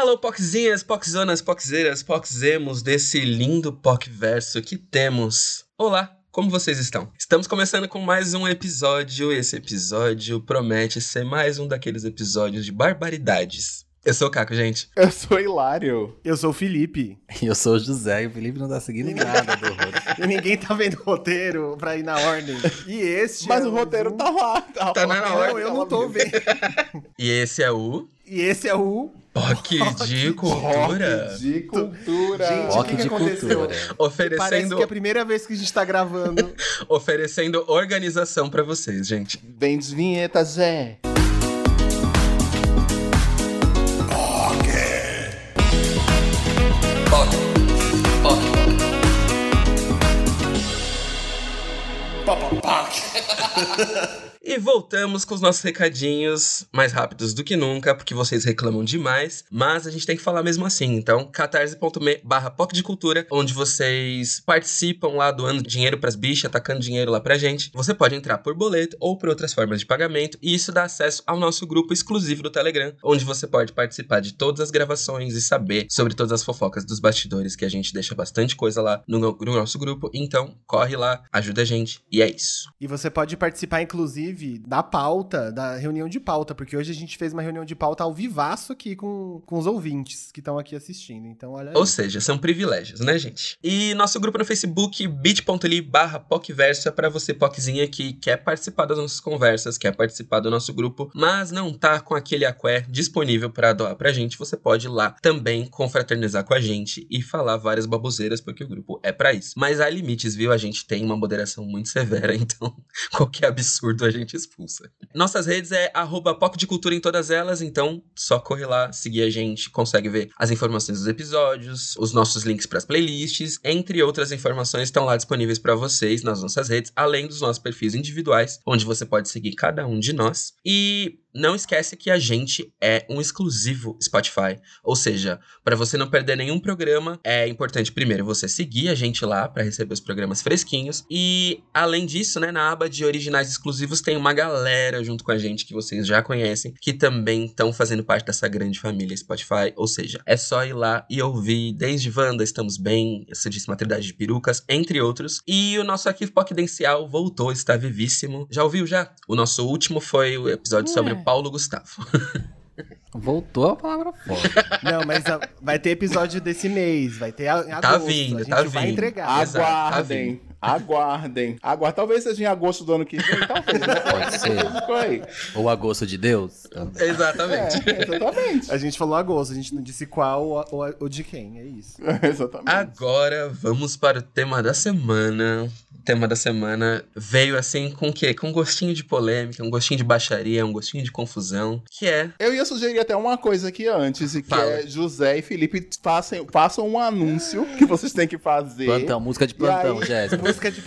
Alô, poxinhas, poxonas, poxeiras, poxemos desse lindo poc-verso que temos. Olá, como vocês estão? Estamos começando com mais um episódio. Esse episódio promete ser mais um daqueles episódios de barbaridades. Eu sou o Caco, gente. Eu sou Hilário. Eu sou o Felipe. E eu sou o José, e o Felipe não tá seguindo nada do roteiro. E ninguém tá vendo o roteiro pra ir na ordem. E este Mas é o roteiro um- tá lá. Tá, Tá lá. na Não, ordem. eu não tô vendo. E esse é o E esse é o... POC de Cultura. Rock de cultura. Gente, o Rock que que de aconteceu? cultura. Parece Oferecendo, que é a primeira vez que a gente tá gravando. oferecendo organização pra vocês, gente. Vem vinheta, Zé. E voltamos com os nossos recadinhos mais rápidos do que nunca, porque vocês reclamam demais, mas a gente tem que falar mesmo assim. Então, catarse.me barra de Cultura, onde vocês participam lá doando dinheiro pras bichas, atacando dinheiro lá pra gente. Você pode entrar por boleto ou por outras formas de pagamento, e isso dá acesso ao nosso grupo exclusivo do Telegram, onde você pode participar de todas as gravações e saber sobre todas as fofocas dos bastidores, que a gente deixa bastante coisa lá no, no nosso grupo. Então, corre lá, ajuda a gente, e é isso. E você pode participar, inclusive, da pauta, da reunião de pauta, porque hoje a gente fez uma reunião de pauta ao vivaço aqui com, com os ouvintes que estão aqui assistindo. Então, olha aí. Ou seja, são privilégios, né, gente? E nosso grupo no Facebook, bit.ly barra PocVerso, é você, PocZinha, que quer participar das nossas conversas, quer participar do nosso grupo, mas não tá com aquele aqué disponível pra doar pra gente, você pode ir lá também confraternizar com a gente e falar várias baboseiras, porque o grupo é pra isso. Mas há limites, viu? A gente tem uma moderação muito severa, então qualquer absurdo a gente expulsa. Nossas redes é arroba Poc de Cultura em todas elas, então só corre lá, seguir a gente, consegue ver as informações dos episódios, os nossos links para as playlists, entre outras informações estão lá disponíveis para vocês nas nossas redes, além dos nossos perfis individuais, onde você pode seguir cada um de nós. E não esquece que a gente é um exclusivo Spotify, ou seja, para você não perder nenhum programa, é importante primeiro você seguir a gente lá para receber os programas fresquinhos e além disso, né, na aba de originais exclusivos tem uma galera junto com a gente que vocês já conhecem, que também estão fazendo parte dessa grande família Spotify, ou seja, é só ir lá e ouvir desde Wanda, Estamos Bem, essa disse Maternidade de Perucas, entre outros. E o nosso arquivo Poquidencial voltou, está vivíssimo. Já ouviu já? O nosso último foi o episódio sobre o Paulo Gustavo. Voltou a palavra forte. Não, mas a- vai ter episódio desse mês, vai ter a, em Tá agosto, vindo, a gente tá vai vindo. entregar. Exato, tá Aguardem. Aguardem. Aguardem. Talvez seja em agosto do ano que vem. Talvez. né? Pode ser. Ou a gosto de Deus? também. Exatamente. É, exatamente. A gente falou agosto, a gente não disse qual ou, ou- ou de quem, é isso. exatamente. Agora vamos para o tema da semana. O tema da semana veio assim com o quê? Com um gostinho de polêmica, um gostinho de baixaria, um gostinho de confusão, que é Eu ia sugerir até uma coisa aqui antes, e que Fala. é José e Felipe façam, façam um anúncio que vocês têm que fazer. Plantão, música de plantão, aí- Jéssica. Música de.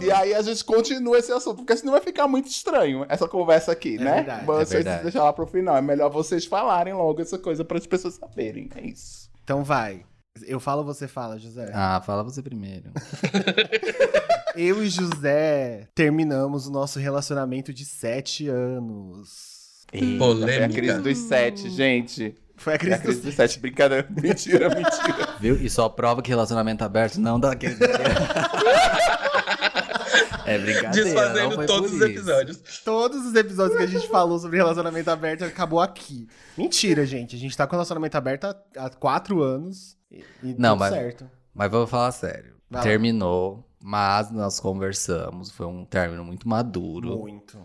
E aí a gente continua esse assunto, porque senão vai ficar muito estranho essa conversa aqui, É né? verdade. Vocês É verdade. deixar lá pro final. É melhor vocês falarem logo essa coisa para as pessoas saberem. É isso. Então vai. Eu falo ou você fala, José? Ah, fala você primeiro. Eu e José terminamos o nosso relacionamento de sete anos. Foi a polêmica. crise dos sete, gente. Foi a É a crise crise dos dos sete. Brincadeira. Mentira, mentira. Viu? E só prova que relacionamento aberto não dá aquele. é brincadeira. não Desfazendo foi todos por os isso. episódios. Todos os episódios que a gente falou sobre relacionamento aberto acabou aqui. Mentira, gente. A gente tá com relacionamento aberto há, há quatro anos. E, e Não, tudo mas- certo. Mas vou falar sério. Vai lá. Terminou, mas nós conversamos. Foi um término muito maduro. Muito.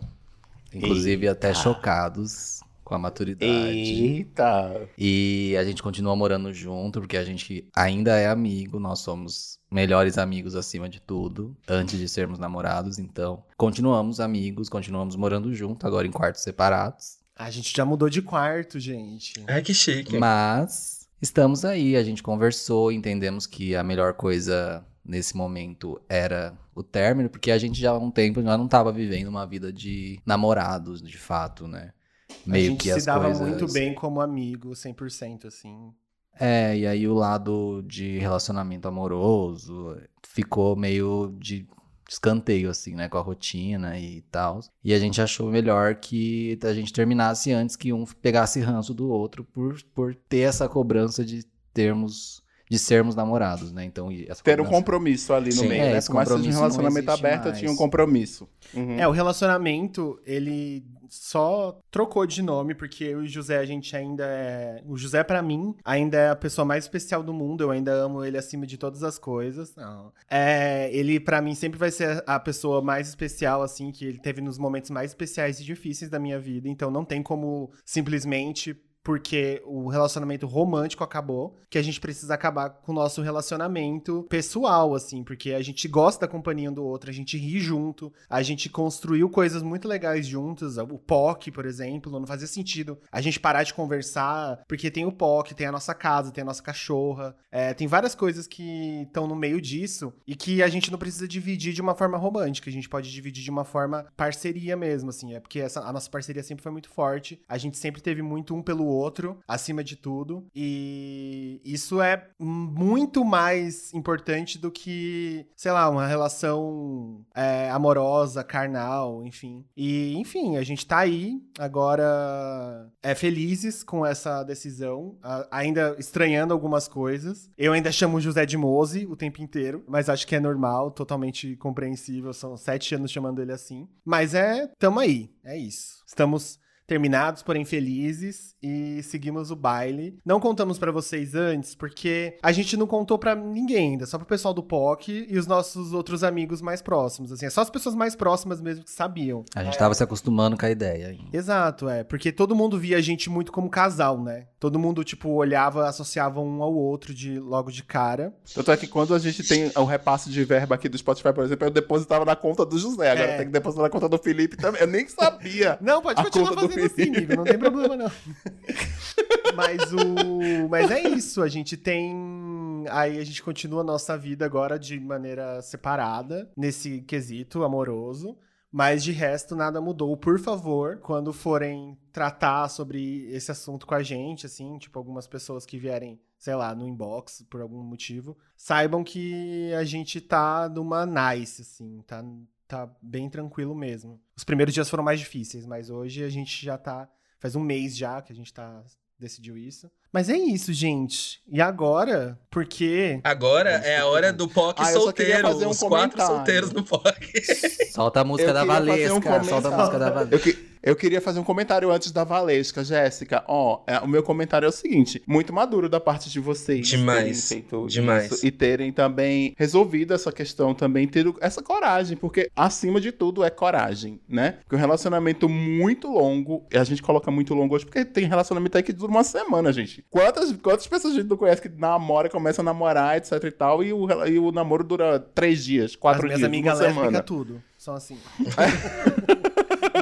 Inclusive até chocados com a maturidade. Eita. E a gente continua morando junto, porque a gente ainda é amigo, nós somos melhores amigos acima de tudo, antes de sermos namorados, então continuamos amigos, continuamos morando junto, agora em quartos separados. A gente já mudou de quarto, gente. Ai, que chique. Mas estamos aí, a gente conversou, entendemos que a melhor coisa nesse momento era o término, porque a gente já há um tempo já não tava vivendo uma vida de namorados, de fato, né? a Meio gente que se as dava coisas... muito bem como amigo, 100%, assim. É, e aí o lado de relacionamento amoroso ficou meio de escanteio, assim, né, com a rotina e tal. E a gente achou melhor que a gente terminasse antes que um pegasse ranço do outro por, por ter essa cobrança de termos de sermos namorados, né? Então, essa Ter um compromisso ali no Sim, meio, é, né? esse Por mais seja um relacionamento aberto, mais. tinha um compromisso. Uhum. É, o relacionamento, ele só trocou de nome, porque eu e o José, a gente ainda é. O José, pra mim, ainda é a pessoa mais especial do mundo. Eu ainda amo ele acima de todas as coisas. Não. É, ele, pra mim, sempre vai ser a pessoa mais especial, assim, que ele teve nos momentos mais especiais e difíceis da minha vida. Então não tem como simplesmente. Porque o relacionamento romântico acabou, que a gente precisa acabar com o nosso relacionamento pessoal, assim, porque a gente gosta da companhia um do outro, a gente ri junto, a gente construiu coisas muito legais juntos. O POC, por exemplo, não fazia sentido a gente parar de conversar, porque tem o POC, tem a nossa casa, tem a nossa cachorra, é, tem várias coisas que estão no meio disso e que a gente não precisa dividir de uma forma romântica, a gente pode dividir de uma forma parceria mesmo, assim, é porque essa, a nossa parceria sempre foi muito forte, a gente sempre teve muito um pelo outro, acima de tudo, e isso é muito mais importante do que, sei lá, uma relação é, amorosa, carnal, enfim. E, enfim, a gente tá aí agora é felizes com essa decisão, ainda estranhando algumas coisas. Eu ainda chamo José de Mose o tempo inteiro, mas acho que é normal, totalmente compreensível. São sete anos chamando ele assim. Mas é, tamo aí, é isso. Estamos terminados, porém felizes e seguimos o baile. Não contamos pra vocês antes porque a gente não contou pra ninguém ainda, só pro pessoal do POC e os nossos outros amigos mais próximos, assim, é só as pessoas mais próximas mesmo que sabiam. A gente tava se acostumando com a ideia. Exato, é, porque todo mundo via a gente muito como casal, né? Todo mundo tipo olhava, associava um ao outro de logo de cara. Tanto é que quando a gente tem o repasse de verba aqui do Spotify, por exemplo, eu depositava na conta do José. Agora É. tem que depositar na conta do Felipe também. Eu nem sabia. Não, pode A continuar conta do fazendo assim, Felipe. amigo, não tem problema não. Mas o, mas é isso, a gente tem aí a gente continua a nossa vida agora de maneira separada nesse quesito amoroso. Mas de resto, nada mudou. Por favor, quando forem tratar sobre esse assunto com a gente, assim, tipo, algumas pessoas que vierem, sei lá, no inbox por algum motivo, saibam que a gente tá numa nice, assim, tá, tá bem tranquilo mesmo. Os primeiros dias foram mais difíceis, mas hoje a gente já tá. Faz um mês já que a gente tá. Decidiu isso. Mas é isso, gente. E agora, porque. Agora é a hora do POC Ah, solteiro. fazer um os quatro comentário. solteiros do POC. Solta a música Eu da fazer um Valesca, solta a música da Valesca. Eu, que- eu queria fazer um comentário antes da Valesca, Jéssica. Ó, é, o meu comentário é o seguinte: muito maduro da parte de vocês. Demais, terem feito demais. isso e terem também resolvido essa questão, também ter essa coragem, porque acima de tudo é coragem, né? Porque um relacionamento muito longo, e a gente coloca muito longo hoje, porque tem relacionamento aí que dura uma semana, gente. Quantas, quantas pessoas a gente não conhece que namora, começa a namorar, etc e tal, e o, e o namoro dura três dias, quatro as minhas dias, amigas uma semana. lésbicas, tudo. São assim.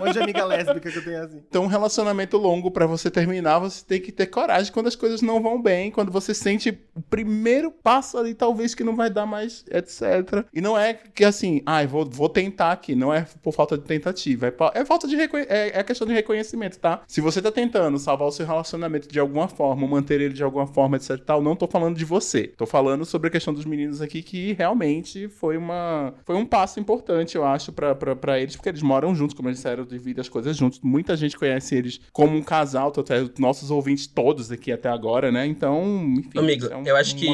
monte de amiga lésbica que eu tenho assim. Então, um relacionamento longo pra você terminar, você tem que ter coragem quando as coisas não vão bem, quando você sente o primeiro passo ali, talvez que não vai dar mais, etc. E não é que assim, ai, vou, vou tentar aqui, não é por falta de tentativa, é, é falta de é, é questão de reconhecimento, tá? Se você tá tentando salvar o seu relacionamento de alguma forma, manter ele de alguma forma, etc tal, não tô falando de você. Tô falando sobre a questão dos meninos aqui que realmente foi uma foi um passo importante, eu acho, pra eles, porque eles moram juntos, como eles disseram, dividem as coisas juntos. Muita gente conhece eles como um casal, tanto é nossos ouvintes todos aqui até agora, né? Então, enfim, Amigo, é um- eu acho que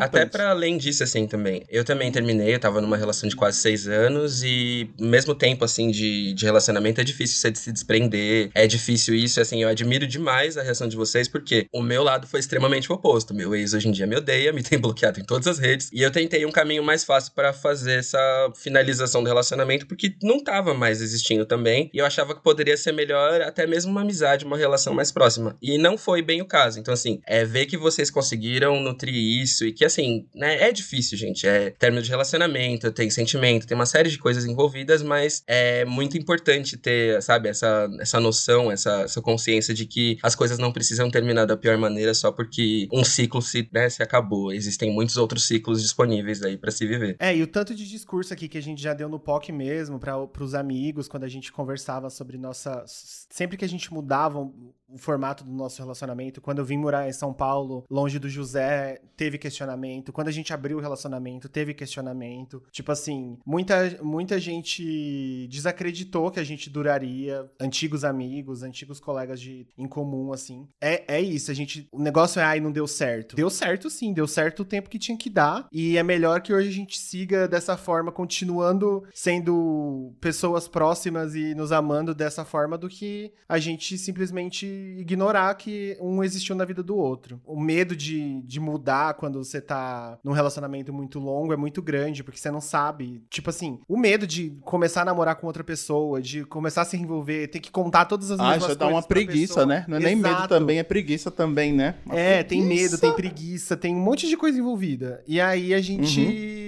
até pra além disso, assim, também. Eu também terminei, eu tava numa relação de quase seis anos e mesmo tempo, assim, de, de relacionamento é difícil você se desprender, é difícil isso, assim, eu admiro demais a reação de vocês, porque o meu lado foi extremamente o oposto. Meu ex hoje em dia me odeia, me tem bloqueado em todas as redes, e eu tentei um caminho mais fácil pra fazer essa finalização do relacionamento, porque não tava mais existindo também, eu achava que poderia ser melhor até mesmo uma amizade, uma relação mais próxima. E não foi bem o caso. Então, assim, é ver que vocês conseguiram nutrir isso e que, assim, né, é difícil, gente. É término de relacionamento, tem sentimento, tem uma série de coisas envolvidas, mas é muito importante ter, sabe, essa, essa noção, essa, essa consciência de que as coisas não precisam terminar da pior maneira só porque um ciclo se, né, se acabou. Existem muitos outros ciclos disponíveis aí pra se viver. É, e o tanto de discurso aqui que a gente já deu no POC mesmo, para os amigos, quando a gente conversava sobre nossa. Sempre que a gente mudava o formato do nosso relacionamento. Quando eu vim morar em São Paulo, longe do José, teve questionamento. Quando a gente abriu o relacionamento, teve questionamento. Tipo assim, muita, muita gente desacreditou que a gente duraria. Antigos amigos, antigos colegas de, em comum, assim. É, é isso, a gente. O negócio é, ai, não deu certo. Deu certo sim, deu certo o tempo que tinha que dar. E é melhor que hoje a gente siga dessa forma, continuando sendo pessoas próximas e nos amando dessa forma, do que a gente simplesmente ignorar que um existiu na vida do outro. O medo de, de mudar quando você tá num relacionamento muito longo é muito grande, porque você não sabe. Tipo assim, o medo de começar a namorar com outra pessoa, de começar a se envolver, ter que contar todas as Ah, mesmas já dá coisas uma preguiça, pessoa. né? Não é nem medo Exato. também, é preguiça também, né? Uma É, tem medo, preguiça. tem preguiça, tem um monte de coisa envolvida. E aí a gente Uhum.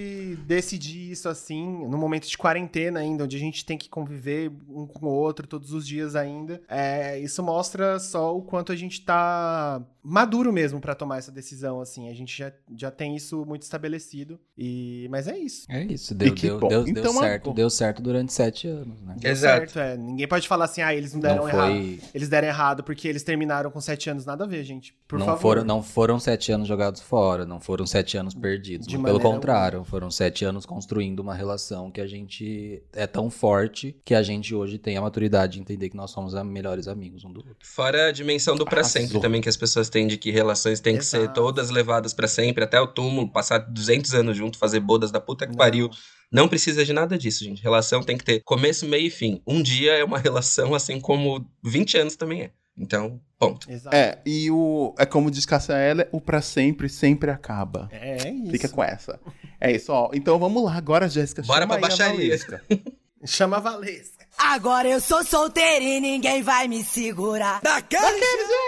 Decidir isso assim, no momento de quarentena ainda, onde a gente tem que conviver um com o outro todos os dias ainda. É, isso mostra só o quanto a gente tá maduro mesmo pra tomar essa decisão, assim. A gente já, já tem isso muito estabelecido. E mas é isso. É isso, deu, que deu, bom. deu, deu Então, certo, deu certo durante sete anos, né? Deu Exato. certo, é. Ninguém pode falar assim, ah, eles não deram Não errado. foi, Eles deram errado porque eles terminaram com sete anos. Nada a ver, gente. Por não favor. foram, não foram sete anos jogados fora, não foram sete anos perdidos. De pelo contrário, foram sete anos construindo uma relação que a gente é tão forte que a gente hoje tem a maturidade de entender que nós somos a- melhores amigos um do outro. Fora a dimensão do pra Arrasou. sempre também que as pessoas têm de que relações têm que ser Exato. todas levadas pra sempre, até o túmulo, passar 200 anos junto, fazer bodas da puta que Não. pariu. Não precisa de nada disso, gente. Relação tem que ter começo, meio e fim. Um dia é uma relação, assim como 20 anos também é. Então, ponto. Exato. É, e o. É como diz Cassia Eller, o pra sempre sempre acaba. É, é isso. Fica com essa. É isso, ó. Então vamos lá agora, Jéssica. Bora chama pra a baixaria. Chama a Valesca. Agora eu sou solteira e ninguém vai me segurar. Daquele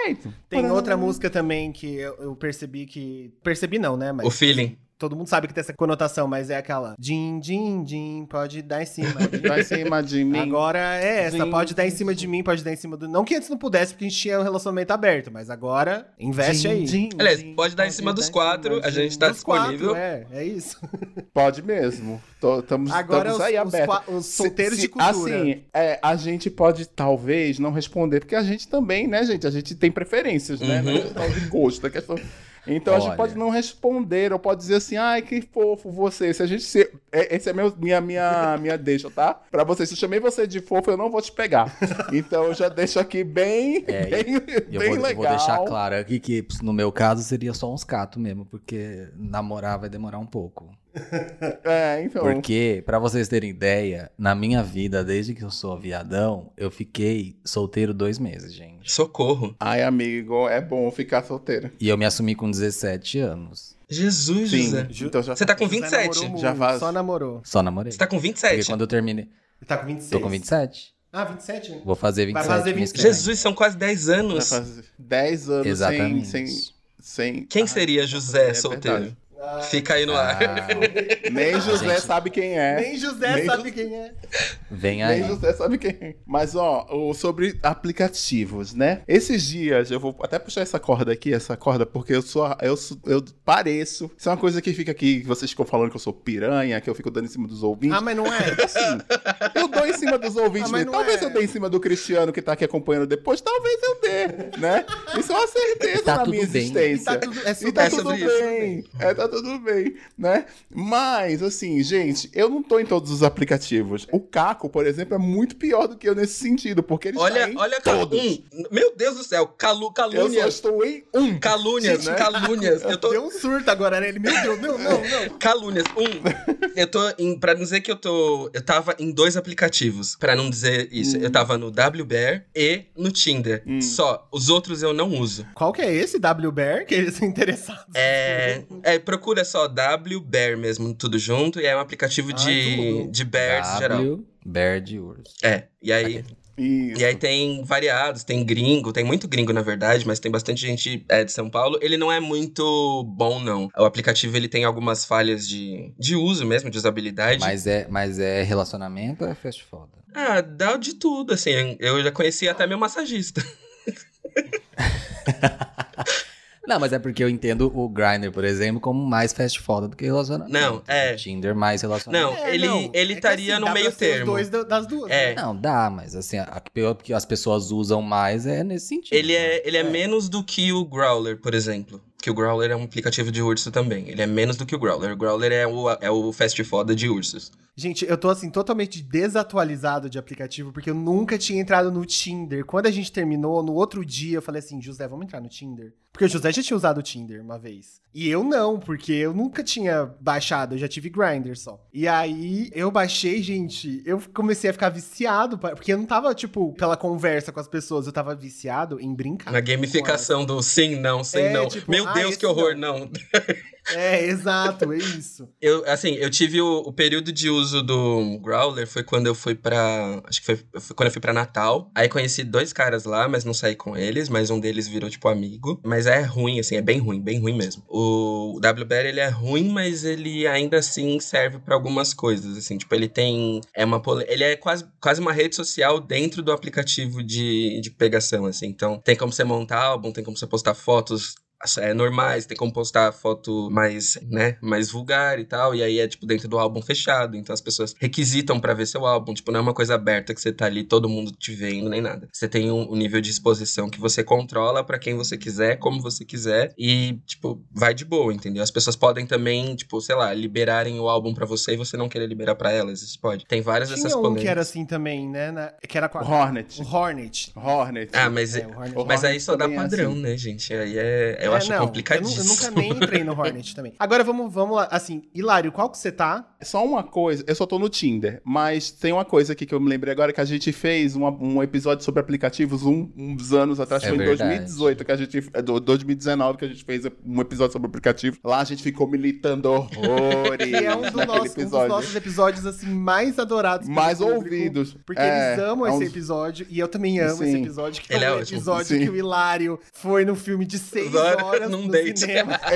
Jeito. Tem Pará. outra música também que eu, eu percebi que. Percebi não, né? Mas O feeling. Todo mundo sabe que tem essa conotação, mas é aquela. Din, din, din, pode dar em cima. Vai em cima de mim. Agora é essa, Din, pode dar em din, cima de mim, pode dar em cima do. Não que antes não pudesse, porque a gente tinha um relacionamento aberto, mas agora investe aí. Din, din, Aliás, din, pode dar em cima dos quatro, a gente tá Dos quatro, disponível. é, é isso. Pode mesmo. Estamos aí os, abertos. os solteiros Se- de cultura. Assim, é, a gente pode talvez não responder, porque a gente também, né, gente? A gente tem preferências, né? Uhum. Não é questão de gosto, é questão. Então a gente Olha. pode não responder, ou pode dizer assim, ai, que fofo você. Se a gente ser. é- Esse é meu, minha, minha, minha deixa, tá? Pra você. Se eu chamei você de fofo, eu não vou te pegar. Então eu já deixo aqui bem, É, bem, eu bem vou, eu legal. vou deixar claro aqui que, no meu caso, seria só uns catos mesmo, porque namorar vai demorar um pouco. É, então. Porque, pra vocês terem ideia, na minha vida, desde que eu sou viadão, eu fiquei solteiro dois meses, gente. Socorro. Ai, amigo, é bom ficar solteiro. E eu me assumi com 17 anos. Jesus, Sim. José. Então já Você tá com José 27. namorou muito, Já faz- Só namorou. Só namorei. Você tá com Porque 27. quando eu terminei. Tá com 26. Tô com 27. Ah, 27? Vou fazer 27. Vai fazer mês 27. que vem. Jesus, são quase 10 vai anos. fazer 10 anos sem, Exatamente. sem, sem. Quem Ai, seria José é solteiro? verdade. Fica aí no ar. Ah, Nem José Gente. sabe quem é. Nem José Nem sabe José- quem é. vem aí. Nem José sabe quem é. Mas, ó, sobre aplicativos, né? Esses dias, eu vou até puxar essa corda aqui, essa corda, porque eu sou. Eu, sou- eu pareço. Isso é uma coisa que fica aqui, que vocês ficam falando que eu sou piranha, que eu fico dando em cima dos ouvintes. Ah, mas não é. Assim, eu dou em cima dos ouvintes Ah, mas mesmo. não Talvez é. eu dê em cima do Cristiano que tá aqui acompanhando depois, talvez eu dê, né? Isso é uma certeza Tá na tudo minha bem. existência. E tá tudo, é E tá É tudo isso, bem. É, tá tudo bem, né? Mas, assim, gente, eu não tô em todos os aplicativos. O Caco, por exemplo, é muito pior do que eu nesse sentido, porque ele Olha, está em olha, todos. um. Meu Deus do céu, calu, Eu só calúnias. estou em um. Calúnias, Né? calúnias. Eu tô. Deu um surto agora nele. Meu Deus, não, não, não. Calúnias. Um, eu tô em. Pra não dizer que eu tô. Eu tava em dois aplicativos. Pra não dizer isso. Eu tava no WBear e no Tinder. Hum. Só. Os outros eu não uso. Qual que é esse WBear que eles são interessados? É, é, procura só WBear mesmo, tudo junto. E é um aplicativo Ai, de, de bears geral. W, Bear de urso. É, e aí, Isso. e aí tem variados, tem gringo, tem muito gringo na verdade, mas tem bastante gente é, de São Paulo. Ele não é muito bom, não. O aplicativo ele tem algumas falhas de, de uso mesmo, de usabilidade. Mas é, mas é relacionamento ou é fast foda? Ah, dá de tudo, assim. Eu já conheci até meu massagista. Não, mas é porque eu entendo o Grindr, por exemplo, como mais fast foda do que relacionamento. Não, é. O Tinder mais relacionamento. Não, ele, não, ele é estaria assim, no dá meio pra ser os termo. dois da- das duas. É. né? Não, dá, mas assim, a, a que as pessoas usam mais é nesse sentido. Ele é, ele é, É. menos do que o Growler, por exemplo. Que o Growler é um aplicativo de urso também. Ele é menos do que o Growler. O Growler é o, é o fast foda de ursos. Gente, eu tô assim, totalmente desatualizado de aplicativo, porque eu nunca tinha entrado no Tinder. Quando a gente terminou, no outro dia, eu falei assim, José, vamos entrar no Tinder? Porque o José já tinha usado o Tinder uma vez. E eu não, porque eu nunca tinha baixado, eu já tive Grindr só. E aí, eu baixei, gente, eu comecei a ficar viciado, porque eu não tava, tipo, pela conversa com as pessoas, eu tava viciado em brincar. Na gamificação do sim, não, sim, É, não. tipo, Meu ah, Deus, que horror, não. É, exato, é isso. Eu, assim, eu tive o, o período de uso do Growler foi quando eu fui pra. Acho que foi, foi quando eu fui pra Natal. Aí conheci dois caras lá, mas não saí com eles, mas um deles virou, tipo, amigo. Mas é ruim, assim, é bem ruim, bem ruim mesmo. O WBR, ele é ruim, mas ele ainda assim serve pra algumas coisas, assim. Tipo, ele tem. É uma Ele é quase, quase uma rede social dentro do aplicativo de, de pegação, assim. Então, tem como você montar álbum, tem como você postar fotos é, normais, tem como postar foto mais, né, mais vulgar e tal, e aí é, tipo, dentro do álbum fechado, então as pessoas requisitam pra ver seu álbum, tipo, não é uma coisa aberta que você tá ali, todo mundo te vendo, nem nada. Você tem um, um nível de exposição que você controla pra quem você quiser, como você quiser, e, tipo, vai de boa, entendeu? As pessoas podem também, tipo, sei lá, liberarem o álbum pra você e você não querer liberar pra elas, isso pode. Tem várias dessas Tinha um polêmicas. que era assim também, né? na- Que era com a... Hornet. O Hornet. Hornet. Ah, mas, É, o Hornet. Mas aí só dá é padrão, assim. né, gente? Aí é, eu É, acho não, Eu, complicadíssimo. nu- eu nunca nem entrei no Hornet também. Agora vamos, vamos lá. Assim, Hilário, qual que você tá? Só uma coisa, eu só tô no Tinder, mas tem uma coisa aqui que eu me lembrei agora que a gente fez uma- um episódio sobre aplicativos um- uns anos atrás, É foi em verdade. 2018 que a gente, é, do- 2019 que a gente fez um episódio sobre aplicativos. Lá a gente ficou militando horrores Que é um, do nosso- um dos episódio. nossos episódios, assim, mais adorados. mais público, ouvidos. Porque É, eles amam é um- esse episódio. E eu também amo Sim. esse episódio. Que Ele é é o ótimo. episódio Sim. que o Hilário foi no filme de seis Horas horas num date. cinema.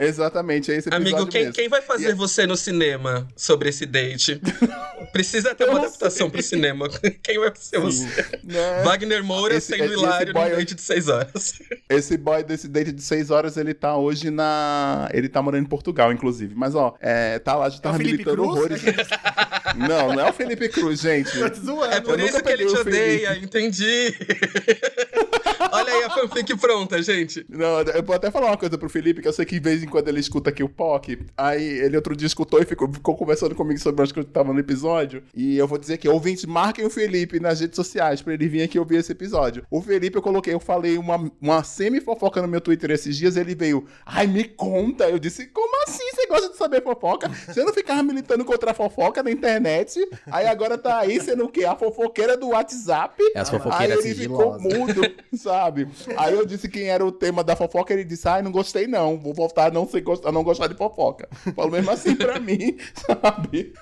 É Exatamente, é esse episódio Amigo, quem, mesmo. quem vai fazer E- é você no cinema sobre esse date? Precisa ter uma adaptação pro cinema. Quem vai ser você? Né? Wagner Moura Esse- sendo esse hilário boy- no date de 6 horas. Esse boy desse date de 6 horas, ele tá hoje na. Ele tá morando em Portugal, inclusive. Mas, ó, é, tá lá, a gente É horrores. Não, não é o Felipe Cruz, gente. Te zoando. É por isso que ele te odeia, entendi. Aí a fanfic pronta, gente. Não, eu vou até falar uma coisa pro Felipe, que eu sei que de vez em quando ele escuta aqui o POC. Aí ele outro dia escutou e ficou, ficou conversando comigo sobre as coisas que estavam no episódio. E eu vou dizer que ouvintes, marquem o Felipe nas redes sociais pra ele vir aqui ouvir esse episódio. O Felipe, eu coloquei, eu falei uma, uma semi-fofoca no meu Twitter esses dias, ele veio, ai, me conta. Eu disse, como assim gosta de saber fofoca? Você não ficava militando contra a fofoca na internet? Aí agora tá aí sendo o quê? A fofoqueira do WhatsApp? É as Aí fofoqueiras ele ficou mudo, sabe? Aí eu disse quem era o tema da fofoca, ele disse, ai, não gostei não, vou voltar a não, ser, a não gostar de fofoca. Falou mesmo assim pra mim, sabe?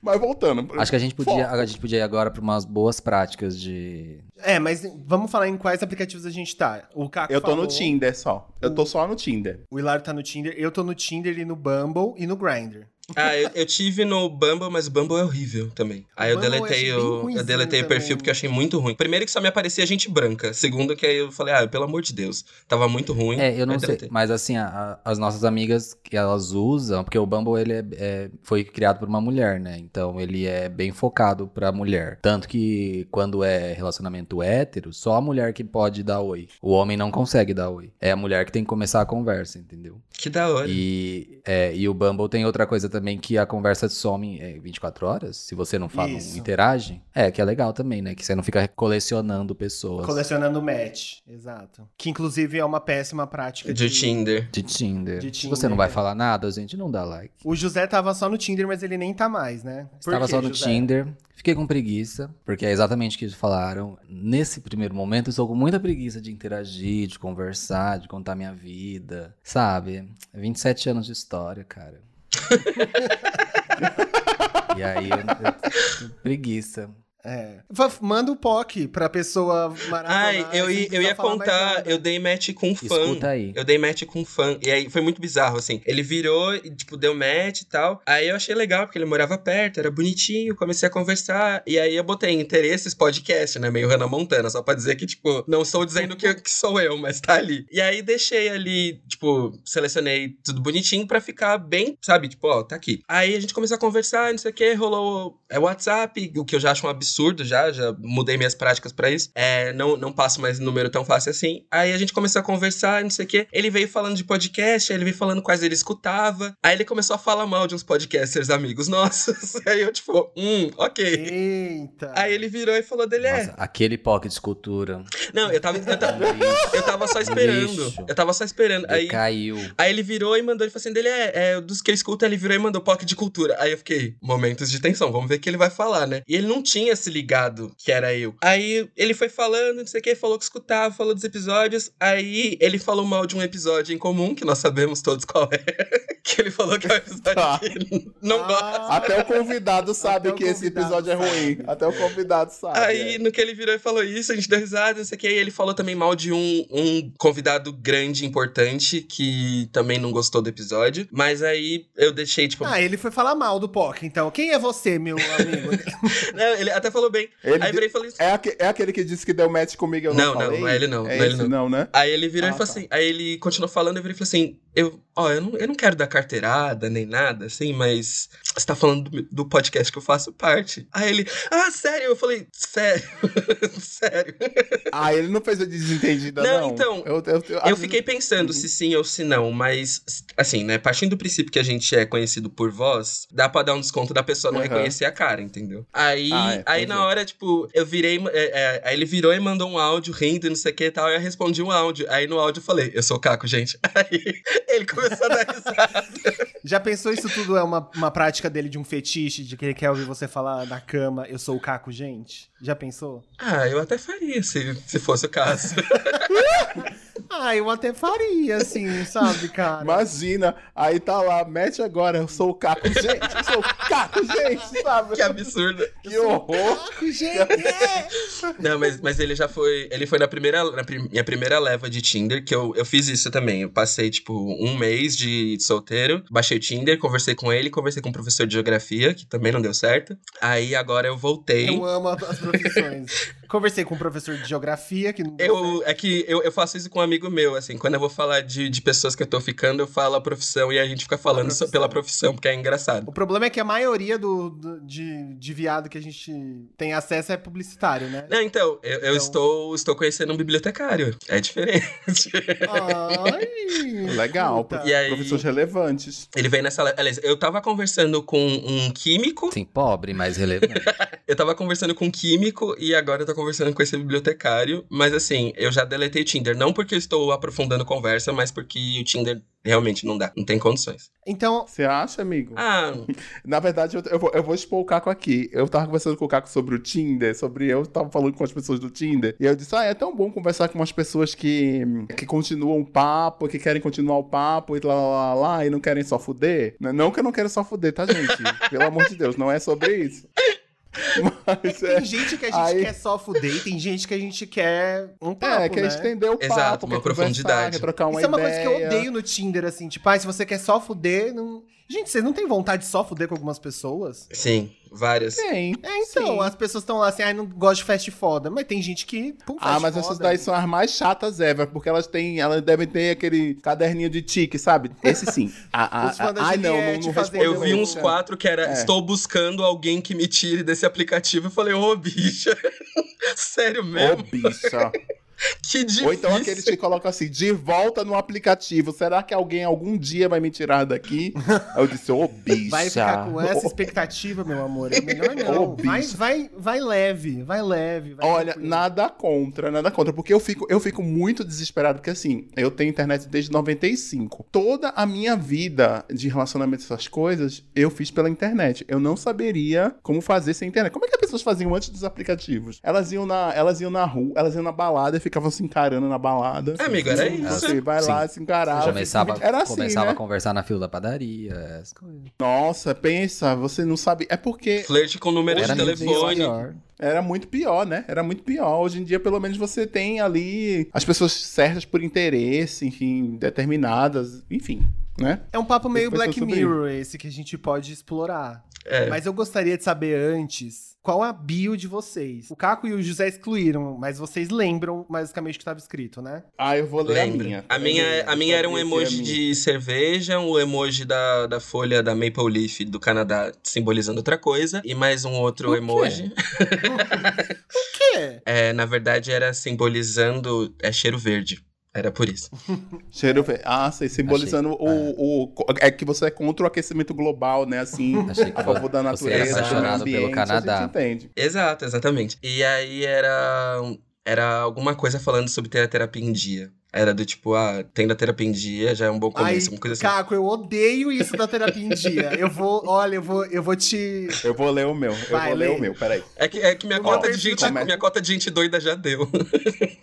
Mas voltando. Acho que a gente podia, a gente podia ir agora pra umas boas práticas de. É, mas vamos falar em quais aplicativos a gente tá. O Caco Eu tô falou, no Tinder só. Eu tô só no Tinder. O Hilário tá no Tinder. Eu tô no Tinder e no Bumble e no Grindr. Ah, eu, eu tive no Bumble, mas o Bumble é horrível também. Aí eu Bumble eu deletei bem o. Eu deletei o perfil porque eu achei muito ruim. Primeiro que só me aparecia gente branca. Segundo que aí eu falei, ah, pelo amor de Deus. Tava muito ruim. É, eu não sei. deletei. Mas assim, a- a- as nossas amigas que elas usam, porque o Bumble ele é- é- foi criado por uma mulher, né? Então ele é bem focado pra mulher. Tanto que quando é relacionamento hétero, só a mulher que pode dar oi. O homem não consegue dar oi. É a mulher que tem que começar a conversa, entendeu? Que da hora. E, é, e o Bumble tem outra coisa também que a conversa some é, 24 horas. Se você não fala, não interage. É, que é legal também, né? Que você não fica colecionando pessoas Colecionando match. Exato. Que inclusive é uma péssima prática De Tinder. de Tinder. De Se você não Tinder, vai falar nada, gente, não dá like. O José tava só no Tinder, mas ele nem tá mais, né? Por Estava quê, só no José? Tinder, fiquei com preguiça, porque é exatamente o que eles falaram. Nesse primeiro momento, eu estou com muita preguiça de interagir, de conversar, de contar minha vida, sabe? 27 anos de história, cara. E aí, eu, eu, preguiça. É. Manda o POC pra pessoa maratonar. Ai, eu, ia- não eu ia contar, eu dei match com um fã. Escuta aí. Eu dei match com um fã. E aí foi muito bizarro, assim. Ele virou e, tipo, deu match e tal. Aí eu achei legal, porque ele morava perto, era bonitinho, comecei a conversar. E aí eu botei interesses podcast, né? Meio Hannah Montana, só pra dizer que, tipo, não estou dizendo que, que sou eu, mas tá ali. E aí deixei ali, tipo, selecionei tudo bonitinho pra ficar bem, sabe? Tipo, ó, tá aqui. Aí a gente começou a conversar, não sei o que, rolou é, WhatsApp, o que eu já acho um absurdo já, já mudei minhas práticas pra isso. É, não, não passo mais número tão fácil assim. Aí a gente começou a conversar, não sei o que. Ele veio falando de podcast, aí ele veio falando quais ele escutava. Aí ele começou a falar mal de uns podcasters amigos nossos. Aí eu, tipo, hum, ok. Eita. Aí ele virou e falou dele, é. Nossa, aquele POC de escultura. Não, eu tava, eu tava, eu tava só esperando. Lixo. Eu tava só esperando. Aí, Caiu. aí ele virou e mandou, ele falou assim, dele é, é dos que ele escuta, ele virou e mandou POC de cultura. Aí eu fiquei, momentos de tensão, vamos ver o que ele vai falar, né? E ele não tinha se ligado que era eu. Aí ele foi falando, não sei o que, falou que escutava, falou dos episódios. Aí ele falou mal de um episódio em comum, que nós sabemos todos qual é. que ele falou que é um episódio Tá. que ele não Ah, gosta. Até o convidado sabe Até que esse convidado episódio é ruim. sabe. Até o convidado sabe. Aí, é. no que ele virou e falou isso, a gente deu risada, não sei o que. Aí ele falou também mal de um, um convidado grande, importante, que também não gostou do episódio. Mas aí eu deixei, tipo. Ah, ele foi falar mal do POC, então. Quem é você, meu amigo? Não, ele até falou bem. Ele aí virei e falei isso. é, aque- é aquele que disse que deu match comigo eu não, Não, não, falei? não é ele não, É não é ele não. não, né? Aí ele virou Ah, e falou tá. assim. Aí ele continuou falando, eu virei e falei assim: eu, ó, eu não, eu não quero dar carteirada nem nada, assim, mas você tá falando do, do podcast que eu faço parte. Aí ele, ah, sério? Eu falei, sério, sério. Ah, ele não fez a desentendida, Não, não. então, Eu, eu, eu, Eu fiquei pensando se sim ou se não, mas assim, né? Partindo do princípio que a gente é conhecido por voz, dá pra dar um desconto da pessoa não Aham. reconhecer a cara, entendeu? Aí, Ah, é, aí pois na hora, tipo, eu virei. é, é, aí ele virou e mandou um áudio rindo e não sei o que e tal. Aí eu respondi um áudio. Aí no áudio eu falei, eu sou o Caco, gente. Aí ele começou a dar risada. Já pensou isso tudo é uma, uma prática dele de um fetiche, de que ele quer ouvir você falar na cama, eu sou o Caco, gente? Já pensou? ah, eu até faria se, se fosse o caso. Ah, eu até faria, assim, sabe, cara? Imagina, aí tá lá, mete agora, eu sou o Caco, gente, eu sou o Caco, gente, sabe? que absurdo. Que horror. Caco, gente! é. Não, mas, mas ele já foi. Ele foi na primeira. Na prim- minha primeira leva de Tinder, que eu, eu fiz isso também. Eu passei, tipo, um mês de solteiro, baixei o Tinder, conversei com ele, conversei com um professor de geografia, que também não deu certo. Aí agora eu voltei. Eu amo as profissões. Conversei com um professor de geografia que Eu, é que eu, eu faço isso com um amigo meu, assim, quando eu vou falar de, de pessoas que eu tô ficando, eu falo a profissão e a gente fica falando só profissão. pela profissão, porque é engraçado. O problema é que a maioria do, do- de, de viado que a gente tem acesso é publicitário, né? Não, então, eu, eu Então- estou, estou conhecendo um bibliotecário. É diferente. Ai, Legal, puta. E aí- professores relevantes. Ele veio nessa. Aliás, eu tava conversando com um químico. Sim, pobre, mas relevante. Eu tava conversando com um químico e agora eu tô conversando com esse bibliotecário. Mas assim, eu já deletei o Tinder. Não porque eu estou aprofundando conversa, mas porque o Tinder realmente não dá. Não tem condições. Então, Você acha, amigo? Ah, Na verdade, eu, eu vou, eu vou expor o Caco aqui. Eu tava conversando com o Caco sobre o Tinder, sobre eu tava falando com as pessoas do Tinder. E eu disse, ah, é tão bom conversar com umas pessoas que, que continuam o papo, que querem continuar o papo e lá, lá, lá, lá, e não querem só fuder. Não- Não que eu não quero só fuder, tá, gente? Pelo amor de Deus, não é sobre isso. Mas é... tem gente que a gente aí- quer só fuder e tem gente que a gente quer um papo, É, quer né? estender o papo, Exato, uma profundidade. Trocar uma Isso é uma ideia. coisa que eu odeio no Tinder, assim. Tipo, ah, se você quer só fuder, não... Gente, você não tem vontade de só fuder com algumas pessoas? sim, várias. Tem. É, então, Sim. as pessoas estão lá assim, ah, não gosto de fast foda. Mas tem gente que... Pum, Ah, mas foda. essas daí são as mais chatas ever, porque elas têm, elas devem ter aquele caderninho de tique, sabe? Esse sim. Ah, ah, ah, ai, não, não, não respondeu Eu vi uns quatro que era É. estou buscando alguém que me tire desse aplicativo. Eu falei, ô, bicha. Sério Ô, mesmo? bicha. Que difícil. Ou então aqueles que colocam assim, de volta no aplicativo. Será que alguém algum dia vai me tirar daqui? Aí eu disse, ô, bicha. Vai ficar com essa expectativa, meu amor. É melhor não. Vai, bicho. vai, vai leve, vai leve. vai Olha, tranquilo. nada contra, nada contra, porque eu fico, eu fico muito desesperado, porque assim, eu tenho internet desde 95. Toda a minha vida de relacionamento essas coisas, eu fiz pela internet. Eu não saberia como fazer sem internet. Como é que as pessoas faziam antes dos aplicativos? Elas iam na, elas iam na rua, elas iam na balada e ficavam se encarando na balada. Amigo, era Sim, isso. Você vai lá, se encarava. Começava, Era assim, começava né? a conversar na fila da padaria, essas coisas. Nossa, pensa, você não sabe. É porque Flerte com número de telefone. era muito pior, né? Era muito pior. Hoje em dia, pelo menos, você tem ali as pessoas certas por interesse, enfim, determinadas, enfim, né? É um papo meio Black. Mirror esse que a gente pode explorar. É. Mas eu gostaria de saber antes qual a bio de vocês. O Caco e o José excluíram, mas vocês lembram basicamente o que estava escrito, né? Ah, eu vou ler Lembra? a minha. A minha, Eu a minha era um que emoji de cerveja, um emoji da, da folha da Maple Leaf do Canadá simbolizando outra coisa, e mais um outro quê? emoji. O quê? É, na verdade, era simbolizando é, cheiro verde. Era por isso. Cheiro verde. Ah, sei, simbolizando Achei- o, o. É que você é contra o aquecimento global, né? Assim, a favor da você era natureza, do meio apaixonado pelo ambiente, Canadá. Entende. Exato, exatamente. E aí era. Era alguma coisa falando sobre ter a terapia em dia. Era do tipo, ah, tendo a terapia em dia já é um bom Ai, começo, uma coisa assim. Caco, eu odeio isso da terapia em dia. Eu vou, olha, eu vou, eu vou te. Eu vou ler o meu. Eu Vai, vou ler o meu, peraí. É que, é que minha, cota de gente, tá- minha cota de gente doida já deu.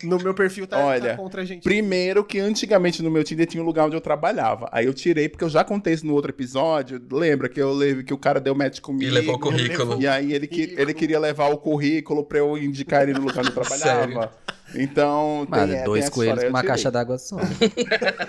No meu perfil tá, Olha, tá contra a gente. Primeiro que antigamente no meu Tinder tinha um lugar onde eu trabalhava. Aí eu tirei, porque eu já contei isso no outro episódio. Lembra que eu levei que o cara deu match comigo. E levou o currículo. E aí ele, que, ele queria levar o currículo pra eu indicar ele no lugar onde eu trabalhava. Então, Mas tem, é, dois tem coelhos com uma tirei. caixa d'água só.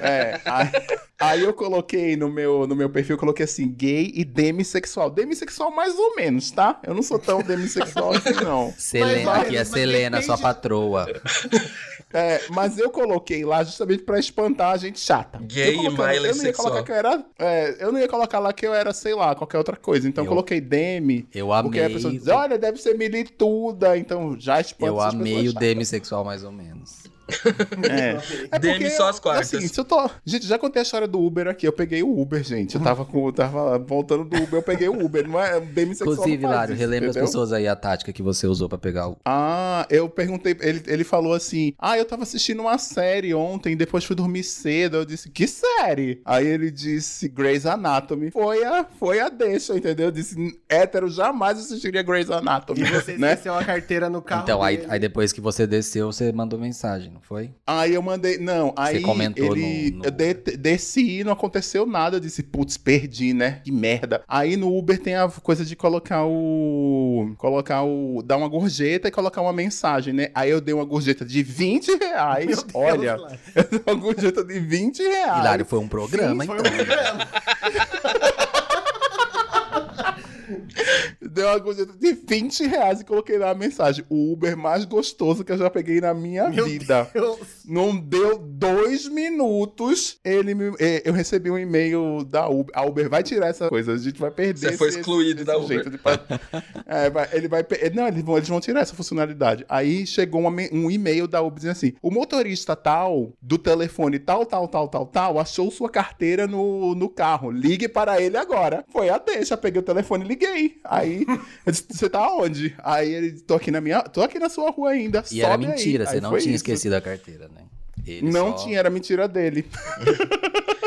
É, aí, aí eu coloquei no meu, no meu perfil, eu coloquei assim, gay e demissexual. Demissexual mais ou menos, tá? Eu não sou tão demissexual assim, não. Selena, aqui é mas Selena, sua patroa. É, mas eu coloquei lá justamente pra espantar a gente chata. Gay eu coloquei- e Eu não ia sexual. colocar que eu era... é, eu não ia colocar lá que eu era, sei lá, qualquer outra coisa. Então eu Eu- coloquei demi. Eu Porque a amei. pessoa diz, olha, deve ser milituda. Então já espanta Eu amei o demissexual mais ou menos. É. É Demi porque, só as quartas. Assim, se eu tô... Gente, já contei a história do Uber aqui. Eu peguei o Uber, gente. Eu tava, com, eu tava voltando do Uber, eu peguei o Uber. Não é demissexual. Inclusive, isso, relembra as pessoas aí a tática que você usou pra pegar o. Ah, eu perguntei, ele, ele falou assim: Ah, eu tava assistindo uma série ontem, depois fui dormir cedo. Eu disse, que série? Aí ele disse Grey's Anatomy. Foi a, foi a deixa, entendeu? Eu disse, hétero jamais assistiria Grey's Anatomy. E você né? esqueceu a carteira no carro. Então, aí, aí depois que você desceu, você mandou mensagem, não foi? Aí eu mandei, não, aí comentou ele, no- no eu de- desci e não aconteceu nada, eu disse, putz, perdi, né? Que merda. Aí no Uber tem a coisa de colocar o, colocar o, dar uma gorjeta e colocar uma mensagem, né? Aí eu dei uma gorjeta de 20 reais, Deus, olha, eu dei uma gorjeta de 20 reais. Hilário, foi um programa, Foi um então. programa. Deu uma gorjeta de 20 reais e coloquei lá a mensagem, o Uber mais gostoso que eu já peguei na minha Meu vida. Deus. Não deu dois minutos, ele me- eh, eu recebi um e-mail da Uber. A Uber vai tirar essa coisa, a gente vai perder. Você foi excluído esse da Uber. de É, vai- ele vai, pe- não, eles vão, eles vão tirar essa funcionalidade. Aí chegou uma um e-mail da Uber dizendo assim: o motorista tal, do telefone tal, tal, tal, tal, tal, achou sua carteira no, no carro. Ligue para ele agora. Foi a deixa, peguei o telefone e liguei. Aí eu disse: você tá onde? Aí ele, tô aqui na minha, tô aqui na sua rua ainda. E era aí." mentira, Aí você não foi tinha isso. esquecido a carteira, né? Ele Não só- tinha, era mentira dele.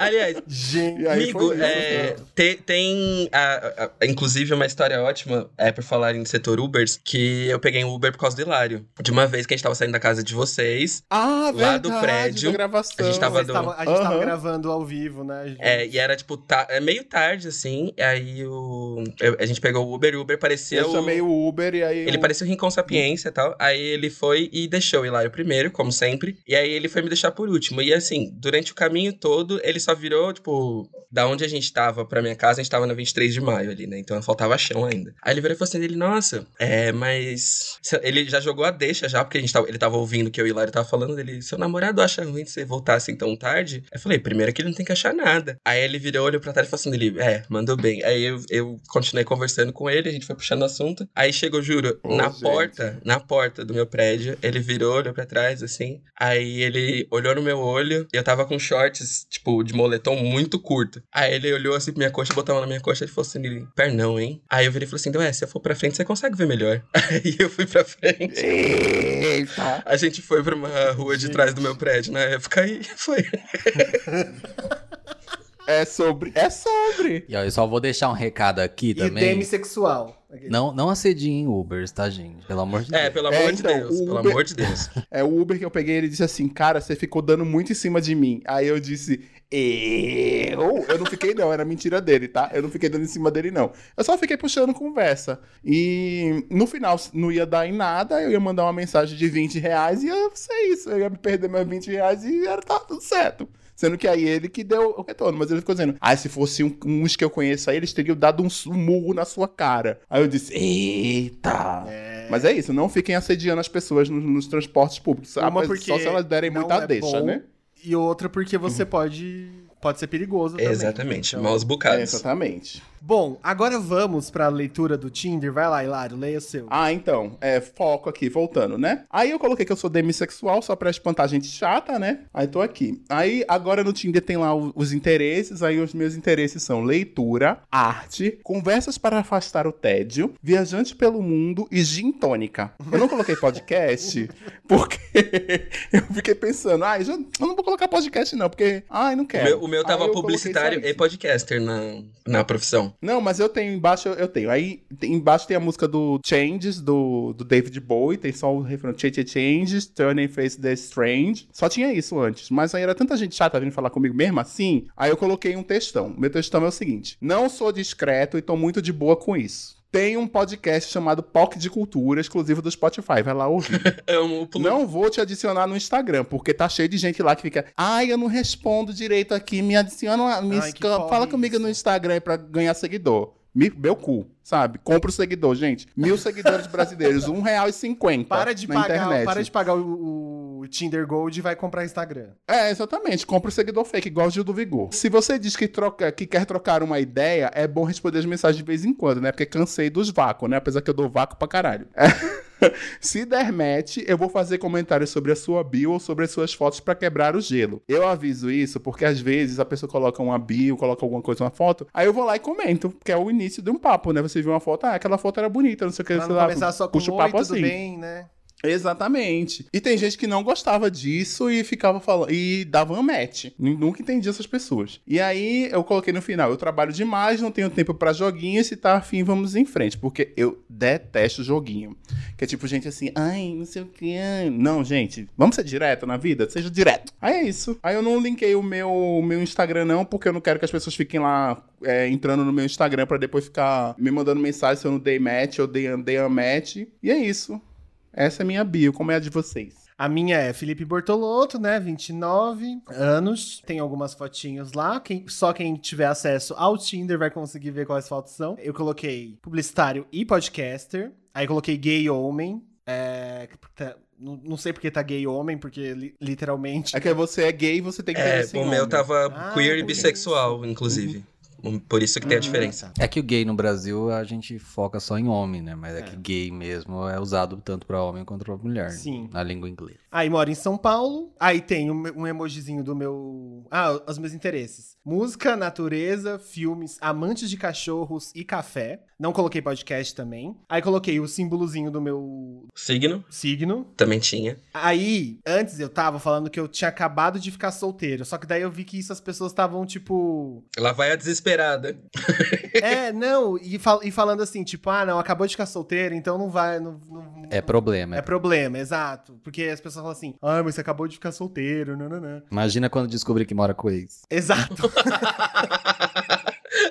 Aliás, Gente. Aí amigo, foi isso, é, te- tem, a- a- inclusive uma história ótima, é por falar em setor Ubers, que eu peguei um Uber por causa do Hilário. De uma vez que a gente tava saindo da casa de vocês, Ah, Lá do verdade, prédio, da gravação. a gente tava do- tava- a gente tava Aham. gravando ao vivo, né? gente? é, e era tipo, ta- é meio tarde, assim, e aí o, eu- a gente pegou o Uber e o Uber parecia Eu o... chamei o Uber e aí. Ele o- parecia o Rincon Sapiência e tal. Aí ele foi e deixou o Hilário primeiro, como sempre. E aí ele foi me deixar por último. E assim, durante o caminho todo, ele só virou, tipo, da onde a gente tava pra minha casa, a gente tava na 23 de maio ali, né? Então faltava chão ainda. Aí ele virou e falou assim: ele, nossa, é, mas. Ele já jogou a deixa já, porque a gente tava, ele tava ouvindo que eu e o Hilário tava falando. Ele, seu namorado acha ruim de você voltar assim tão tarde? Eu falei, primeiro que ele não tem que achar nada. Aí ele virou, olhou pra trás e falou assim: ele, é, mandou bem. Aí eu, eu continuei conversando com ele, a gente foi puxando o assunto. Aí chegou, juro, Ô, na gente. porta, na porta do meu prédio, ele virou, olhou pra trás, assim. Aí ele olhou no meu olho, e eu tava com shorts, tipo, de moletom muito curto. Aí ele olhou assim pra minha coxa, botou a mão na minha coxa e falou assim: ele, pernão, hein? Aí eu virei e falei assim: ué, se eu for pra frente, você consegue ver melhor. Aí eu fui pra frente. Eita! A gente foi pra uma rua de trás do meu prédio na época e foi. É sobre. É sobre. E ó, eu só vou deixar um recado aqui E também. demissexual. Não, não assediem Ubers, tá, gente? Pelo amor de É, Deus. pelo É, amor de então, Deus, o pelo Uber- amor de Deus. É o Uber que eu peguei, ele disse assim, cara, você ficou dando muito em cima de mim. Aí eu disse, eu? Eu não fiquei não, era mentira dele, tá? Eu não fiquei dando em cima dele não. Eu só fiquei puxando conversa. E no final não ia dar em nada, eu ia mandar uma mensagem de 20 reais e ia ser isso. Eu ia me perder meus 20 reais e era tá tudo certo. Sendo que aí ele que deu o retorno. Mas ele ficou dizendo, ah, se fosse um- uns que eu conheço aí, eles teriam dado um, um murro na sua cara. Aí eu disse, eita. Mas é isso, não fiquem assediando as pessoas nos, nos transportes públicos. Uma Só se elas derem muita é deixa, bom, né? E outra porque você pode, pode ser perigoso também. Exatamente, Então- maus É, bocados. exatamente. Bom, agora vamos pra leitura do Tinder. Vai lá, Hilário, leia o seu. Ah, então, é, foco aqui, voltando, né? Aí eu coloquei que eu sou demissexual só pra espantar gente chata, né? Aí tô aqui. Aí agora no Tinder tem lá o- os interesses, aí os meus interesses são leitura, arte, conversas para afastar o tédio, viajante pelo mundo e gin tônica. Eu não coloquei podcast porque eu fiquei pensando, ai, já, eu não vou colocar podcast não, porque, ai, não O quero. meu, o meu tava publicitário e podcaster na, na profissão. Não, mas eu tenho embaixo, eu, tenho. Aí embaixo tem a música do Changes, do, do David Bowie, tem só o refrão Change Changes, Turning Face the Strange. Só tinha isso antes. Mas aí era tanta gente chata vindo falar comigo mesmo assim. Aí eu coloquei um textão. Meu textão é o seguinte: Não sou discreto e tô muito de boa com isso. Tem um podcast chamado POC de Cultura, exclusivo do Spotify. Vai lá ouvir. Amo Não vou te adicionar no Instagram, porque tá cheio de gente lá que fica. Ai, eu não respondo direito aqui, me adiciona. Me Ai, fala comigo isso. no Instagram pra ganhar seguidor. Me- meu cu, sabe? Compra o seguidor, gente. Mil seguidores brasileiros, um real e cinquenta Para de na pagar, internet. para de pagar o, o Tinder Gold e vai comprar Instagram. É, exatamente. Compra o seguidor fake, igual o Gil do Vigor. Se você diz que, troca, que quer trocar uma ideia, é bom responder as mensagens de vez em quando, né? Porque cansei dos vácuos, né? Apesar que eu dou vácuo pra caralho. Se der match, eu vou fazer comentários sobre a sua bio ou sobre as suas fotos pra quebrar o gelo. Eu aviso isso porque às vezes a pessoa coloca uma bio, coloca alguma coisa na foto, aí eu vou lá e comento, porque é o início de um papo, né? Você viu uma foto, ah, aquela foto era bonita, não sei o que, Pra sei não lá, começar só com puxa o oi, papo tudo assim. bem, né? Exatamente. E tem gente que não gostava disso e ficava falando. E dava um match. Nunca entendi essas pessoas. E aí eu coloquei no final: eu trabalho demais, não tenho tempo pra joguinho. Se tá afim, vamos em frente. Porque eu detesto joguinho. Que é tipo gente assim, ai, não sei o que. Não, gente, vamos ser direto na vida? Seja direto. Aí é isso. Aí eu não linkei o meu, o meu Instagram, não, porque eu não quero que as pessoas fiquem lá é, entrando no meu Instagram pra depois ficar me mandando mensagem se eu não dei match ou dei, dei unmatch. E é isso. Essa é a minha bio, como é a de vocês? A minha é Felipe Bortolotto, né? 29 anos. Tem algumas fotinhos lá. Quem- só quem tiver acesso ao Tinder vai conseguir ver quais fotos são. Eu coloquei publicitário e podcaster. Aí coloquei gay homem. É, tá- não, não sei porque tá gay homem, porque li- literalmente. É que você é gay e você tem que ter É, esse o meu tava Ah, queer e bissexual, inclusive. Por isso que tem a diferença. É que o gay no Brasil a gente foca só em homem, né? Mas é, É. que gay mesmo é usado tanto pra homem quanto pra mulher. Sim. Na língua inglesa. Aí moro em São Paulo. Aí tem um, um emojizinho do meu. Ah, os meus interesses: música, natureza, filmes, amantes de cachorros e café. Não coloquei podcast também. Aí coloquei o símbolozinho do meu Signo, signo. também tinha. Aí, antes eu tava falando que eu tinha acabado de ficar solteiro. Só que daí eu vi que isso as pessoas estavam, tipo. Lá vai a desesperada. É, não, e, fal- e falando assim, tipo, ah, não, acabou de ficar solteiro, então não vai. Não, não- É problema. É problema, exato. Porque as pessoas falam assim, ah, mas você acabou de ficar solteiro, não, não, não. Imagina quando descobrir que mora com ex. Exato,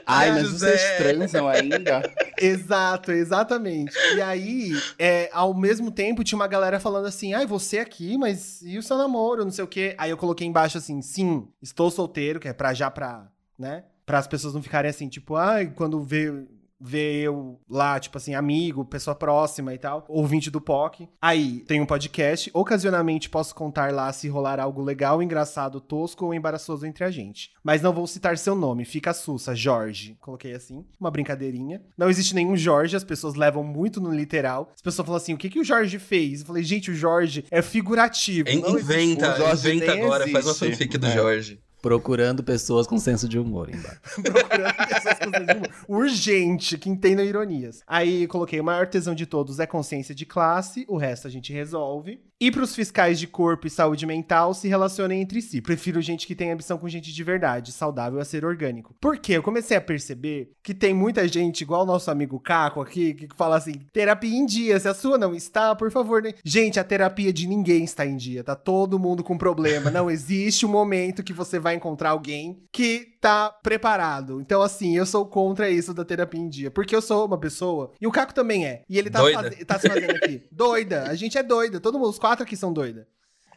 Ai, Ai, mas José. vocês transam ainda? exato, exatamente. E aí, é, ao mesmo tempo, tinha uma galera falando assim, ai, você aqui, mas e o seu namoro, não sei o quê. Aí eu coloquei embaixo assim, sim, estou solteiro, que é pra já pra, né? Para as pessoas não ficarem assim, tipo, ai, quando vê vê eu lá, tipo assim, amigo, pessoa próxima e tal, ouvinte do POC. Aí tem um podcast, ocasionalmente posso contar lá se rolar algo legal, engraçado, tosco ou embaraçoso entre a gente. Mas não vou citar seu nome, fica sussa, Jorge. Coloquei assim, uma brincadeirinha. Não existe nenhum Jorge, as pessoas levam muito no literal. As pessoas falam assim, o que, que o Jorge fez? Eu falei, gente, o Jorge é figurativo. Existe- inventa, O Jorge inventa agora, faz uma existe. fanfic do É. Jorge. Procurando pessoas com senso de humor embaixo. procurando pessoas com senso de humor. Urgente, que entendam ironias. Aí coloquei: o maior tesão de todos é consciência de classe, o resto a gente resolve. E pros fiscais de corpo e saúde mental se relacionem entre si. Prefiro gente que tem ambição com gente de verdade, saudável a ser orgânico. Porque eu comecei a perceber que tem muita gente, igual o nosso amigo Caco aqui, que fala assim: terapia em dia, se a sua não está, por favor, né? Gente, a terapia de ninguém está em dia, tá todo mundo com problema. Não existe um momento que você vai encontrar alguém que tá preparado. Então, assim, eu sou contra isso da terapia em dia. Porque eu sou uma pessoa, e o Caco também é. E ele tá, faz- tá se fazendo aqui. doida. A gente é doida. Todo mundo, os quatro aqui são doida.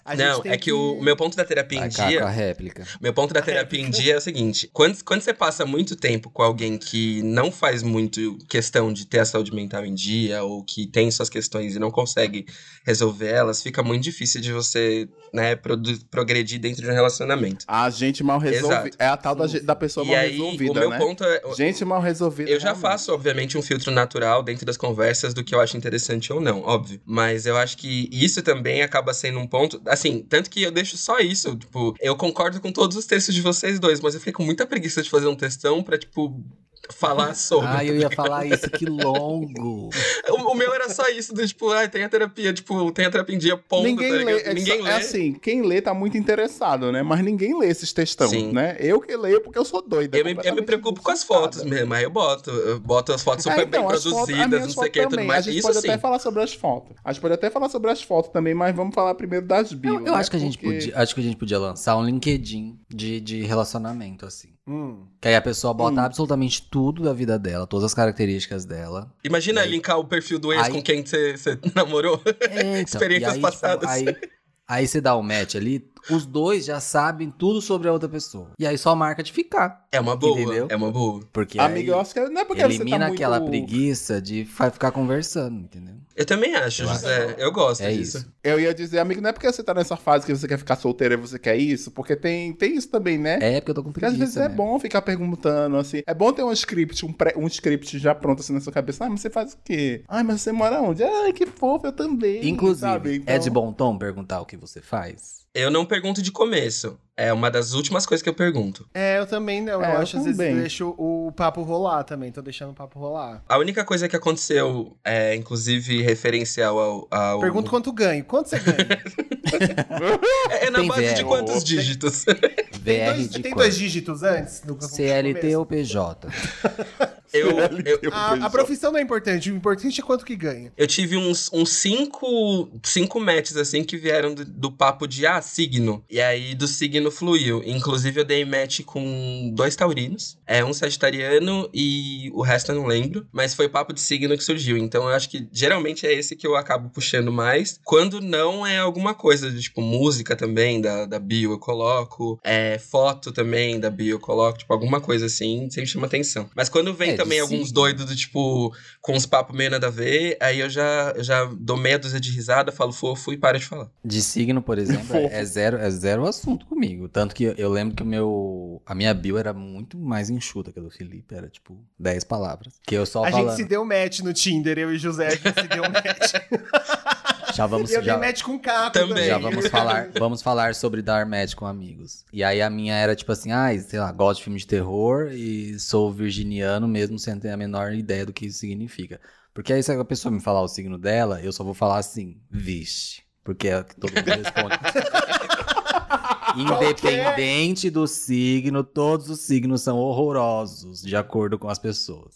A gente Não, tem é que, o meu ponto da terapia em cá com a dia. réplica. Meu ponto da terapia em dia é o seguinte: quando, quando você passa muito tempo com alguém que não faz muito questão de ter a saúde mental em dia, ou que tem suas questões e não consegue resolver elas, fica muito difícil de você, né, progredir dentro de um relacionamento. A gente mal resolvida. Exato. É a tal da, da pessoa e mal aí, resolvida, o meu né? ponto é. Gente mal resolvida. Eu já realmente. faço, obviamente, um filtro natural dentro das conversas do que eu acho interessante ou não, óbvio. Mas eu acho que isso também acaba sendo um ponto. Assim, tanto que eu deixo só isso. Tipo, eu concordo com todos os textos de vocês dois, mas eu fiquei com muita preguiça de fazer um textão pra, tipo. Falar sobre. Ah, eu ia falar isso, que longo. o, o meu era só isso, do tipo, ah, tem a terapia, tipo, tem a terapia em dia, ponto, Ninguém tá lê, é, Ninguém só- lê. é assim, quem lê tá muito interessado, né? Mas ninguém lê esses textão, Sim. né? Eu que leio porque eu sou doida. eu, me, eu me preocupo com as fotos mesmo, aí eu boto. Eu boto as fotos super É, bem então, as produzidas, não sei o que e tudo também. mais. A gente Isso pode sim. até falar sobre as fotos. A gente pode até falar sobre as fotos também, mas vamos falar primeiro das bios. Eu, eu né? acho que a gente Porque- podia, acho que a gente podia lançar um LinkedIn de, de relacionamento, assim. Hum. Que aí a pessoa bota Hum. absolutamente tudo da vida dela, todas as características dela. Imagina aí- linkar o perfil do ex Aí- com quem você namorou. É, então, Experiências e aí, tipo, passadas. aí, aí você dá o match ali, os dois já sabem tudo sobre a outra pessoa. E aí só marca de ficar. É uma boa, Entendeu? é uma boa. Porque Amiga, aí eu acho que não é porque você elimina tá muito... aquela preguiça de ficar conversando, entendeu? Eu também acho, Eu José. Eu gosto É disso. isso. Eu ia dizer, amigo, não é porque você tá nessa fase que você quer ficar solteira e você quer isso, porque tem, tem isso também, né? É porque eu tô com Porque às preguiça. vezes é né? bom ficar perguntando, assim. É bom ter um script, um, pré- um script já pronto assim na sua cabeça. Ah, mas você faz o quê? Ai, mas você mora onde? Ai, que fofo, eu também. Inclusive, sabe? Então- é de bom tom perguntar o que você faz? Eu não pergunto de começo. É uma das últimas coisas que eu pergunto. É, eu também não. É, eu eu acho, às vezes, deixo o papo rolar também. Tô deixando o papo rolar. A única coisa que aconteceu, é, inclusive referencial ao. ao... Pergunto quanto ganho. Quanto você ganha? É, é na Tem base de VR. quantos dígitos? tem VR dois, de tem quanto? dois dígitos antes do CLT ou PJ? eu, eu, A, a profissão não é importante. O importante é quanto que ganha. eu tive uns, uns cinco, cinco matches, assim, que vieram do, do papo de, ah, signo. E aí, do signo fluiu. Inclusive, eu dei match com dois taurinos. É, um sagitariano e o resto eu não lembro. Mas foi papo de signo que surgiu. Então, eu acho que, geralmente, é esse que eu acabo puxando mais. Quando não é alguma coisa, de, tipo, música também, da, da bio eu coloco. É, foto também, da bio eu coloco. Tipo, alguma coisa assim, sempre chama atenção. Mas quando vem É, também alguns signo. doidos do, tipo, com uns papos meio nada a ver, aí eu já, eu já dou meia dúzia de risada, falo fofo e paro de falar. De signo, por exemplo, é, é zero, é zero assunto comigo. Tanto que eu lembro que o meu. A minha bio era muito mais enxuta que a do Felipe. Era tipo 10 palavras. Que eu só a falando. gente se deu match no Tinder, eu e José, a gente se deu match. Já vamos. eu já... dei match com o Caco Também. Já vamos falar, vamos falar sobre dar match com amigos. E aí a minha era tipo assim, ai, sei lá, gosto de filme de terror e sou virginiano mesmo sem ter a menor ideia do que isso significa. Porque aí se a pessoa me falar o signo dela, eu só vou falar assim, vixe. Porque é o que todo mundo responde. Independente do signo, todos os signos são horrorosos, de acordo com as pessoas.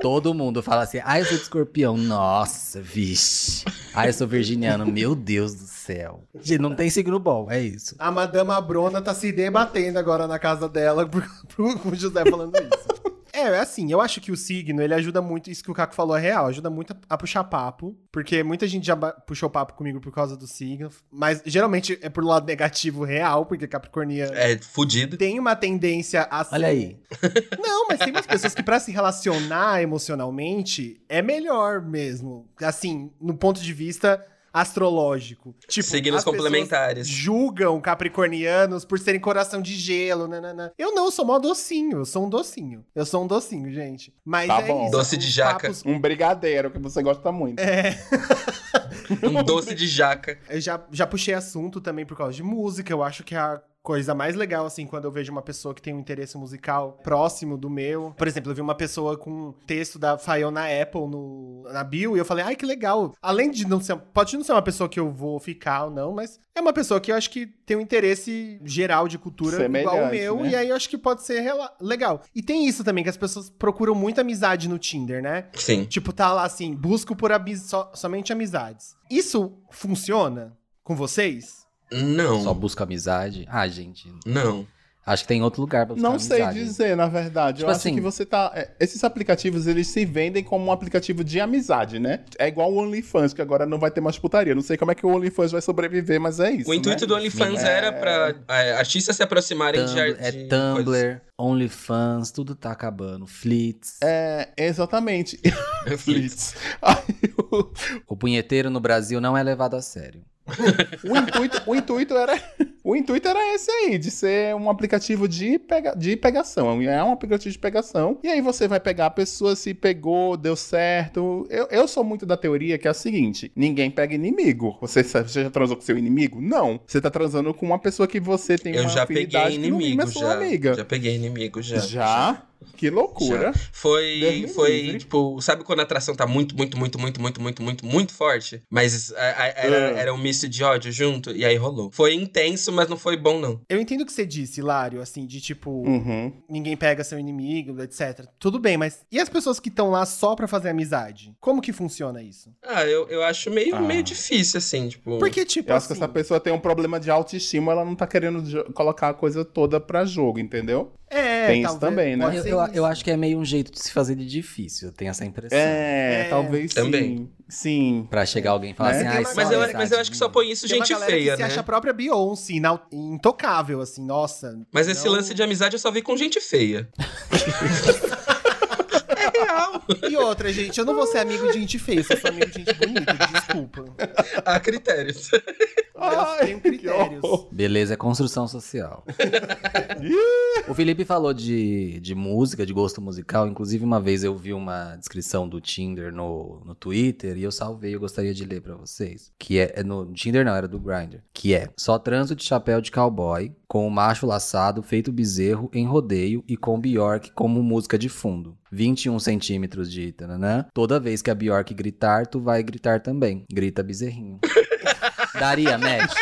Todo mundo fala assim, ai, eu sou de escorpião. Nossa, vixe. Ai, eu sou virginiano. Meu Deus do céu. Gente, não tem signo bom, é isso. A Madama Brona tá se debatendo agora na casa dela com o José falando isso. É, é assim, eu acho que o signo, ele ajuda muito, isso que o Caco falou é real, ajuda muito a, a puxar papo, porque muita gente já puxou papo comigo por causa do signo, mas geralmente é por lado negativo real, porque Capricorniano É fudido. tem uma tendência a ser... Olha aí. Não, mas tem umas pessoas que pra se relacionar emocionalmente é melhor mesmo, assim, no ponto de vista astrológico. Tipo, Signos complementares. julgam capricornianos por serem coração de gelo, nananã. Eu não, eu sou mó docinho, eu sou um docinho. Eu sou um docinho, gente. Mas Tá é bom. isso. Doce de jaca. papos- Um brigadeiro, que você gosta muito. É, Um doce de jaca. eu já, já puxei assunto também por causa de música. Eu acho que a coisa mais legal, assim, quando eu vejo uma pessoa que tem um interesse musical próximo do meu. Por exemplo, eu vi uma pessoa com um texto da Fiona Apple no, na bio e eu falei, ai, que legal. Além de não ser. Pode não ser uma pessoa que eu vou ficar ou não, mas é uma pessoa que eu acho que tem um interesse geral de cultura igual o Semelhante, meu, né? e aí eu acho que pode ser legal. E tem isso também, que as pessoas procuram muita amizade no Tinder, né? Sim. Tipo, tá lá assim, busco por so- somente amizades. Isso funciona com vocês? Não. Só busca amizade. Ah, gente. Não. Acho que tem outro lugar pra buscar Não sei amizade. dizer, na verdade. Tipo eu acho assim- que você tá. é, Esses aplicativos, eles se vendem como um aplicativo de amizade, né? É igual o OnlyFans, que agora não vai ter mais putaria. Não sei como é que o OnlyFans vai sobreviver, mas é isso. O intuito né? do OnlyFans É. era pra é, artistas se aproximarem de, Tumblr, é de Tumblr, coisas. OnlyFans, tudo tá acabando. Flits. É, exatamente. Flits. Aí, o, O punheteiro no Brasil não é levado a sério. o intuito, o, intuito era, o intuito era esse aí, de ser um aplicativo de, pega, de pegação. É um aplicativo de pegação. E aí você vai pegar a pessoa, se pegou, deu certo. Eu, eu sou muito da teoria que é a seguinte: ninguém pega inimigo. Você, você já transou com seu inimigo? Não. Você tá transando com uma pessoa que você tem Eu uma já peguei afinidade que no mínimo inimigo, é sua já. amiga. Já peguei inimigo, já. Já? Que loucura. Já. Foi, foi livre. tipo, sabe quando a atração tá muito, muito, muito, muito, muito, muito, muito, muito forte? Mas a- a- era, Ah. era um misto de ódio junto, e aí rolou. Foi intenso, mas não foi bom, não. Eu entendo o que você disse, Hilário, assim, de tipo, Uhum. ninguém pega seu inimigo, etc. Tudo bem, mas e as pessoas que estão lá só pra fazer amizade? Como que funciona isso? Ah, eu, eu acho meio, Ah. meio difícil, assim, tipo. Porque, tipo, Eu acho que assim, essa pessoa tem um problema de autoestima, ela não tá querendo colocar a coisa toda pra jogo, entendeu? é, tem isso também, né? Eu, eu, eu acho que é meio um jeito de se fazer de difícil, eu tenho essa impressão. É, É, talvez também. sim. Sim. Pra chegar alguém e falar Né? assim, ah, mas, eu, mas eu acho que só põe isso Tem gente feia, que se né? acha a própria Beyoncé, intocável, assim, nossa. Mas esse não- lance de amizade eu só vi com gente feia. é real. E outra, gente, eu não vou ser amigo de gente feia, eu sou amigo de gente bonita, desculpa. Há critérios. Eu tenho critérios. Beleza é construção social. o Felipe falou de, de música, de gosto musical. Inclusive, uma vez eu vi uma descrição do Tinder no, no Twitter e eu salvei, eu gostaria de ler pra vocês. Que é, é no Tinder não, era do Grindr. Que é, só transo de chapéu de cowboy, com o macho laçado, feito bezerro, em rodeio e com Bjork como música de fundo. 21 centímetros de tananã. Toda vez que a Bjork gritar, tu vai gritar também. Grita bezerrinho. Daria match?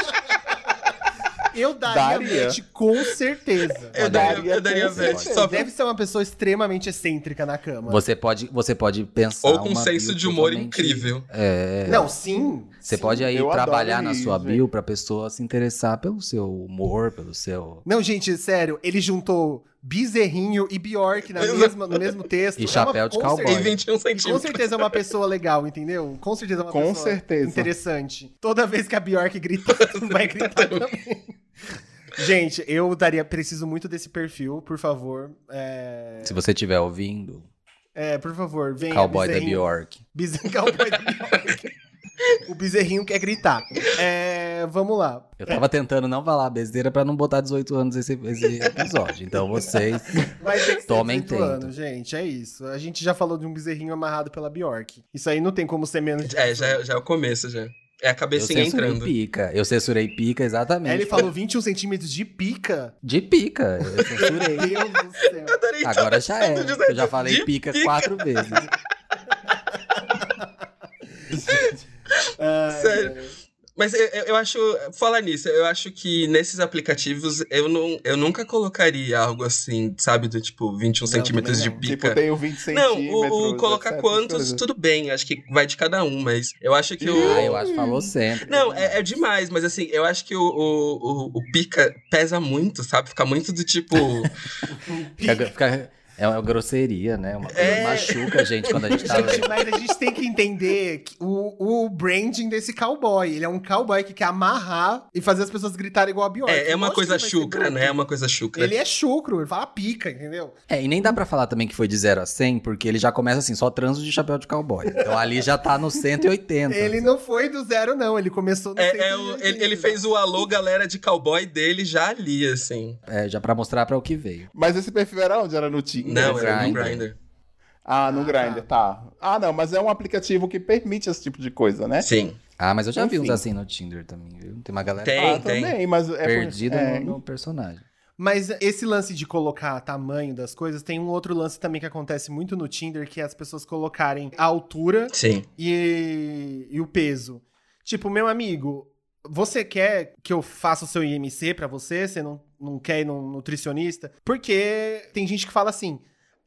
Eu daria, Daria. match com certeza. Eu daria daria, eu daria match. Só Deve ser uma pessoa extremamente excêntrica na cama. Você pode, você pode pensar. Ou com uma senso de humor totalmente- incrível. É. Não, sim. Você sim. pode aí trabalhar na sua isso, bio pra pessoa se interessar pelo seu humor, pelo seu. Não, gente, sério, ele juntou Bezerrinho e Bjork na mesma, no mesmo texto. E É uma- chapéu de com cowboy. E certeza- 21 Com centímetros. certeza é uma pessoa legal, entendeu? Com certeza é uma Com pessoa certeza. interessante. Toda vez que a Bjork grita, tu vai gritar também. Gente, eu daria, preciso muito desse perfil, por favor. É, Se você estiver ouvindo, é, por favor, venha. cowboy da. Bjork. Bezerrinho, cowboy da Bjork. O bezerrinho quer gritar. É, vamos lá. Eu tava tentando não falar besteira pra não botar 18 anos esse, esse episódio. Então vocês. Vai ter que ser Tomem 18 tempo. anos, gente. É isso. A gente já falou de um bezerrinho amarrado pela Bjork. Isso aí não tem como ser menos de É, já, já é o começo, já. É a Eu cabecinha censurei entrando. pica. Eu censurei pica, exatamente. Ele falou 21 centímetros de pica. De pica. Eu censurei. Meu Deus do céu. Adorei Agora já é. Eu já falei de pica quatro vezes. Ai, Sério. cara. Mas eu, eu acho, falar nisso, eu acho que nesses aplicativos eu, não, eu nunca colocaria algo assim, sabe, do tipo 21 Não, centímetros de não. pica. Tipo, tenho 20 Não, centímetros. o, o colocar etc, quantos, coisas. tudo bem, acho que vai de cada um, mas eu acho que o. Ah, eu acho que falou sempre. Não, é, é demais, mas assim, eu acho que o, o, o, o pica pesa muito, sabe? Fica muito do tipo. Fica- fica- é uma grosseria, né? Uma coisa É. machuca a gente quando a gente tá. Gente, mas a gente tem que entender que o, o branding desse cowboy. Ele é um cowboy que quer amarrar e fazer as pessoas gritarem igual a Bjork. É, é uma coisa chucra, né? É uma coisa chucra. Ele é chucro, ele fala pica, entendeu? É, e nem dá pra falar também que foi de 0 a 100, porque ele já começa assim, só transo de chapéu de cowboy. Então ali já tá no 180. Ele não foi do zero, não. Ele começou no É, é 180. o- ele, ele fez o alô, galera de cowboy dele já ali, assim. É, já pra mostrar pra o que veio. Mas esse perfil era onde? Era no Tinder? Não, era no Grindr. Grindr. Ah, no Ah, Grindr, tá. Ah, não, mas é um aplicativo que permite esse tipo de coisa, né? Sim. Ah, mas eu já vi uns Enfim. assim no Tinder também, viu? Tem uma galera Tem, ah, tem. também, mas é perdida é, no, no personagem. Mas esse lance de colocar tamanho das coisas, tem um outro lance também que acontece muito no Tinder, que é as pessoas colocarem a altura Sim. e, e o peso. Tipo, meu amigo, você quer que eu faça o seu IMC pra você? Você não, não quer ir num nutricionista? Porque tem gente que fala assim.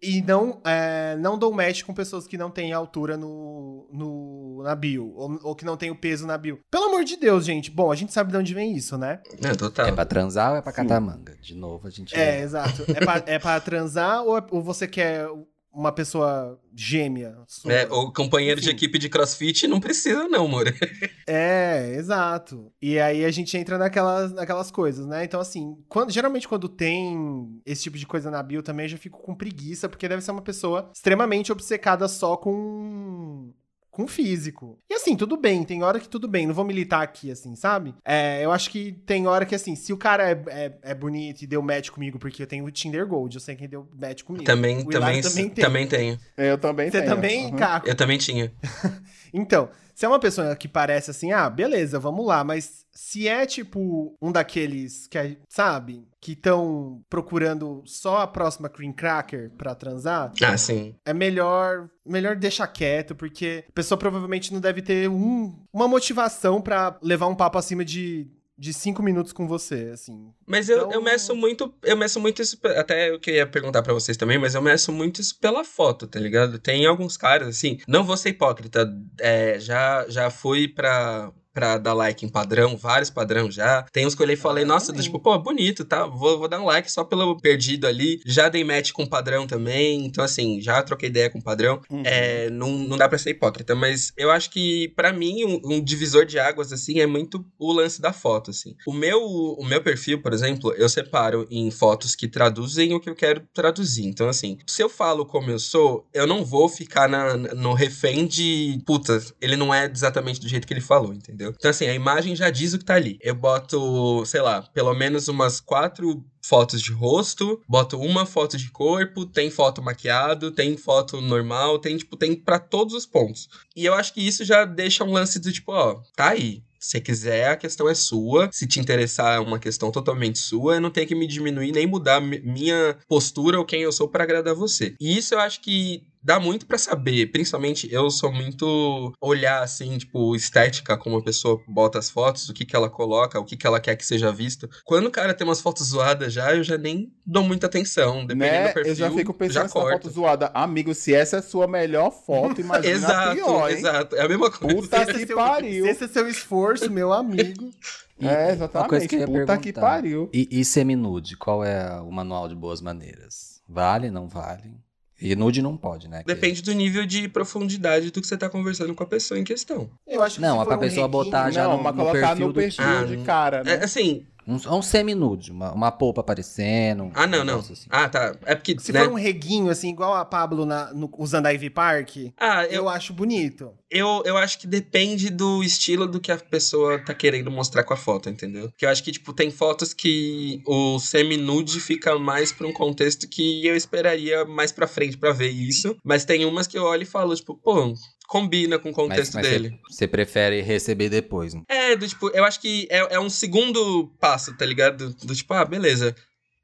E não, é, não dou match com pessoas que não têm altura no, no, na bio, ou, ou que não têm o peso na bio. Pelo amor de Deus, gente. Bom, a gente sabe de onde vem isso, né? Não, total. É pra transar ou é pra Sim. catar manga? De novo, a gente. É, exato. É pra, é pra transar ou, é- ou você quer uma pessoa gêmea? sua? É, o companheiro de Enfim. equipe de crossfit não precisa, não, amor. É, exato. E aí a gente entra naquelas, naquelas coisas, né? Então, assim, quando, geralmente quando tem esse tipo de coisa na bio também, eu já fico com preguiça, porque deve ser uma pessoa extremamente obcecada só com. Com físico. E assim, tudo bem, tem hora que tudo bem, não vou militar aqui, assim, sabe? É, eu acho que tem hora que, assim, se o cara é, é, é bonito e deu match comigo, porque eu tenho o Tinder Gold, eu sei quem deu match comigo. Também, O Hilário também, também tem. também tenho. Eu também Você tenho. também, Uhum. Caco? Eu também tinha. Então, se é uma pessoa que parece assim, ah, beleza, vamos lá, mas se é tipo um daqueles que, sabe, que estão procurando só a próxima cream cracker pra transar, Ah, sim. é melhor melhor deixar quieto, porque a pessoa provavelmente não deve ter um, uma motivação pra levar um papo acima de de cinco minutos com você, assim. Mas eu, Então- eu meço muito, eu meço muito isso, até eu queria perguntar pra vocês também, mas eu meço muito isso pela foto, tá ligado? Tem alguns caras, assim, não vou ser hipócrita, é, já, já fui pra, pra dar like em padrão, vários padrão já. Tem uns que eu olhei e falei, nossa, tipo, pô, bonito, tá? Vou, vou dar um like só pelo perdido ali. Já dei match com padrão também, então assim, já troquei ideia com padrão. Uhum. É, não, não dá pra ser hipócrita, mas eu acho que, pra mim, um, um divisor de águas, assim, é muito o lance da foto, assim. O meu, o meu perfil, por exemplo, eu separo em fotos que traduzem o que eu quero traduzir. Então, assim, se eu falo como eu sou, eu não vou ficar na, no refém de, puta, ele não é exatamente do jeito que ele falou, entendeu? Então, assim, a imagem já diz o que tá ali. Eu boto, sei lá, pelo menos umas quatro fotos de rosto, boto uma foto de corpo, tem foto maquiado, tem foto normal, tem, tipo, tem pra todos os pontos. E eu acho que isso já deixa um lance do tipo, ó, tá aí. Se quiser, a questão é sua. Se te interessar, é uma questão totalmente sua. Eu não tenho que me diminuir nem mudar mi- minha postura ou quem eu sou pra agradar você. E isso eu acho que dá muito pra saber. Principalmente, eu sou muito olhar, assim, tipo, estética, como a pessoa bota as fotos, o que que ela coloca, o que que ela quer que seja visto. Quando o cara tem umas fotos zoadas já, eu já nem dou muita atenção. Dependendo Né? do perfil, eu já fico pensando já nessa foto zoada. Amigo, se essa é a sua melhor foto, imagina a Exato, pior, hein? exato. É a mesma coisa. Puta que é seu- pariu. Se esse é seu esforço, meu amigo. E É, uma coisa que eu exatamente. ia Puta que perguntar. pariu. E, e semi-nude, qual é o manual de boas maneiras? Vale, não vale? E nude não pode, né? Depende do nível de profundidade do que você tá conversando com a pessoa em questão. Eu acho que Não, se for pra um pessoa botar já não, no- no colocar perfil no do perfil Ah, de cara, né? É, assim, Um, um semi-nude, uma, uma polpa aparecendo. um ah, não, não. assim. Ah, tá. É porque, Se né? for um reguinho, assim, igual a Pablo na- no- usando a Ivy Park, Ah, eu eu, acho bonito. eu, eu acho que depende do estilo do que a pessoa tá querendo mostrar com a foto, entendeu? Porque eu acho que, tipo, tem fotos que o semi-nude fica mais pra um contexto que eu esperaria mais pra frente pra ver isso. Mas tem umas que eu olho e falo, tipo, pô, combina com o Mas, contexto mas dele. você, prefere receber depois. né? É, do tipo, eu acho que é, é um segundo passo, tá ligado? Do, do tipo, ah, beleza.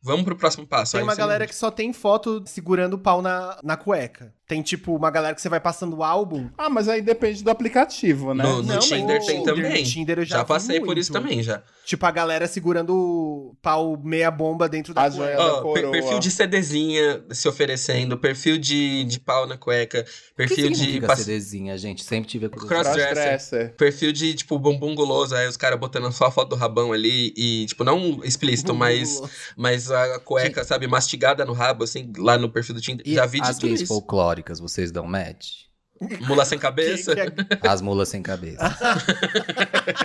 Vamos pro próximo passo. Tem Aí uma galera que só tem foto segurando o pau na, na cueca. Tem, tipo, uma galera que você vai passando o álbum. Ah, mas aí depende do aplicativo, né? No- no mas Tinder tem Tinder- também. No Tinder eu já, Já passei por muito. isso também, já. Tipo, a galera segurando o pau meia bomba dentro da A joia da per- perfil de CDzinha se oferecendo, perfil de, de pau na cueca, perfil de pass- CDzinha, gente? Sempre tive a curiosidade. Crossdresser. Crossdresser. perfil de, tipo, bumbum guloso, aí os caras botando só a foto do rabão ali e, tipo, não explícito, mas, mas a cueca, sabe, mastigada no rabo, assim, lá no perfil do Tinder. E Já vi tudo isso. Folclóricas, vocês dão match? Mula sem cabeça? Que- que As mulas sem cabeça.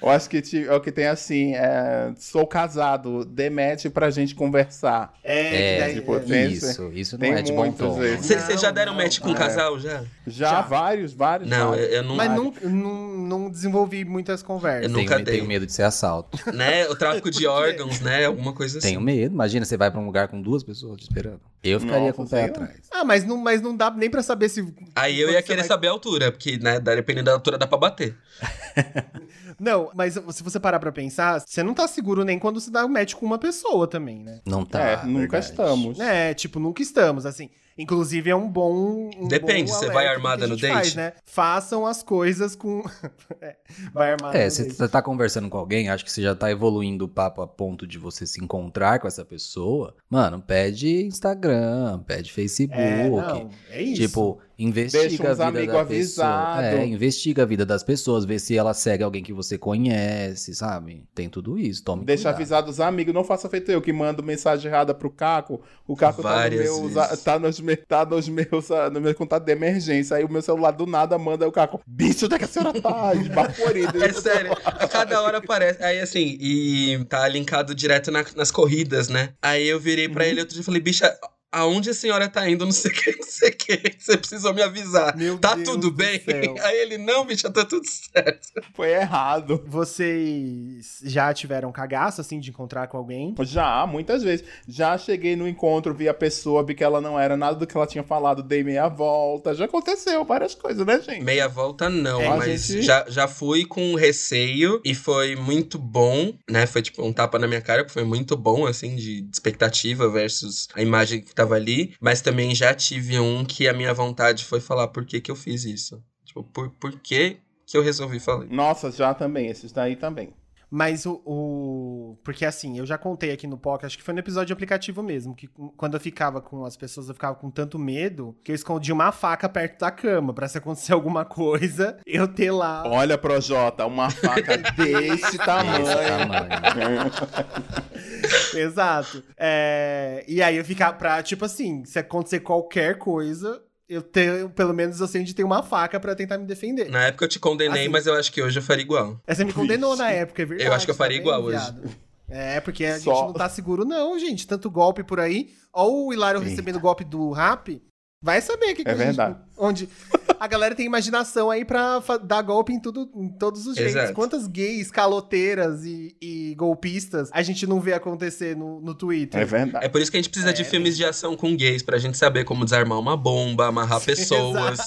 Eu acho que é o que tem assim, é, sou casado, demete pra gente conversar. é, É, tipo, é. tem- isso, isso não tem é de bom tom. Vocês já deram não, match com um é. casal já? Já, Já. vários, vários. Não, eu, vários. eu não. Mas não, não, não desenvolvi muitas Eu conversas. nunca tenho, dei. tenho medo de ser assalto. Né? O tráfico de órgãos, né? Alguma coisa assim. Tenho medo. Imagina, você vai pra um lugar com duas pessoas te esperando. Eu ficaria Nossa, com o pé atrás. Ah, mas não, mas não dá nem pra saber se. Aí eu ia querer vai- saber a altura, porque, né, dependendo da altura, dá pra bater. Não, mas se você parar pra pensar, você não tá seguro nem quando você dá um match com uma pessoa também, né? Não tá. é, nunca verdade. estamos. É, tipo, nunca estamos, assim. Inclusive, é um bom. um Depende, bom você vai armada no date? Faz, né? Façam as coisas com. É, vai armada É, no se você tá conversando com alguém, acho que você já tá evoluindo o papo a ponto de você se encontrar com essa pessoa. Mano, pede Instagram, pede Facebook. É, não, é isso. Tipo, Deixa investiga uns a vida amigos da pessoa. É, investiga a vida das pessoas, vê se ela segue alguém que você conhece, sabe? Tem tudo isso, tome Deixa cuidado. avisado os amigos, não faça feito eu, que mando mensagem errada pro Caco. O Caco tá, no Várias meu, tá, nos, tá nos meus, ah, no meu contato de emergência. Aí o meu celular do nada manda o Caco. Bicho, onde é que a senhora tá? Esbaforido. É sério, a cada hora aparece. Aí assim, e tá linkado direto na- nas corridas, né? Aí eu virei pra ele outro dia e falei, bicha, aonde a senhora tá indo? Não sei o que, não sei o que. Você precisou me avisar. Meu tá Deus tudo do bem? céu. Aí ele, não, bicha, tá tudo certo. Foi errado. Vocês já tiveram cagaço, assim, de encontrar com alguém? Já, muitas vezes. Já cheguei no encontro, vi a pessoa, vi que ela não era nada do que ela tinha falado, dei meia volta. Já aconteceu várias coisas, né, gente? Meia volta não, É, mas gente- já, já fui com receio e foi muito bom, né? Foi tipo um tapa na minha cara, que foi muito bom, assim, de expectativa versus a imagem que tava ali. Mas também já tive um que a minha vontade foi falar por que que eu fiz isso. Tipo, por, por que que eu resolvi falar? Nossa, já também, esses daí também. Mas o, o- Porque assim, eu já contei aqui no POC, acho que foi no episódio de aplicativo mesmo, que quando eu ficava com as pessoas, eu ficava com tanto medo que eu escondia uma faca perto da cama, pra se acontecer alguma coisa, eu ter lá. Olha, Projota, uma faca desse tamanho. Esse tamanho. Exato. É, E aí eu ficava pra, tipo assim, se acontecer qualquer coisa, eu tenho, pelo menos eu sei onde tem uma faca pra tentar me defender. Na época eu te condenei, Assim- mas eu acho que hoje eu faria igual. É, Você me condenou na época, é verdade. Eu acho que eu faria tá igual hoje. É, porque a Só- gente não tá seguro, não, gente. Tanto golpe por aí. Ou o Hilário Eita. recebendo golpe do rap. Vai saber o que, que É a gente- verdade. Onde a galera tem imaginação aí pra dar golpe em, tudo, em todos os jeitos. Quantas gays, caloteiras e, e golpistas a gente não vê acontecer no, no Twitter? É verdade. É por isso que a gente precisa de É. filmes de ação com gays, pra gente saber como desarmar uma bomba, amarrar pessoas.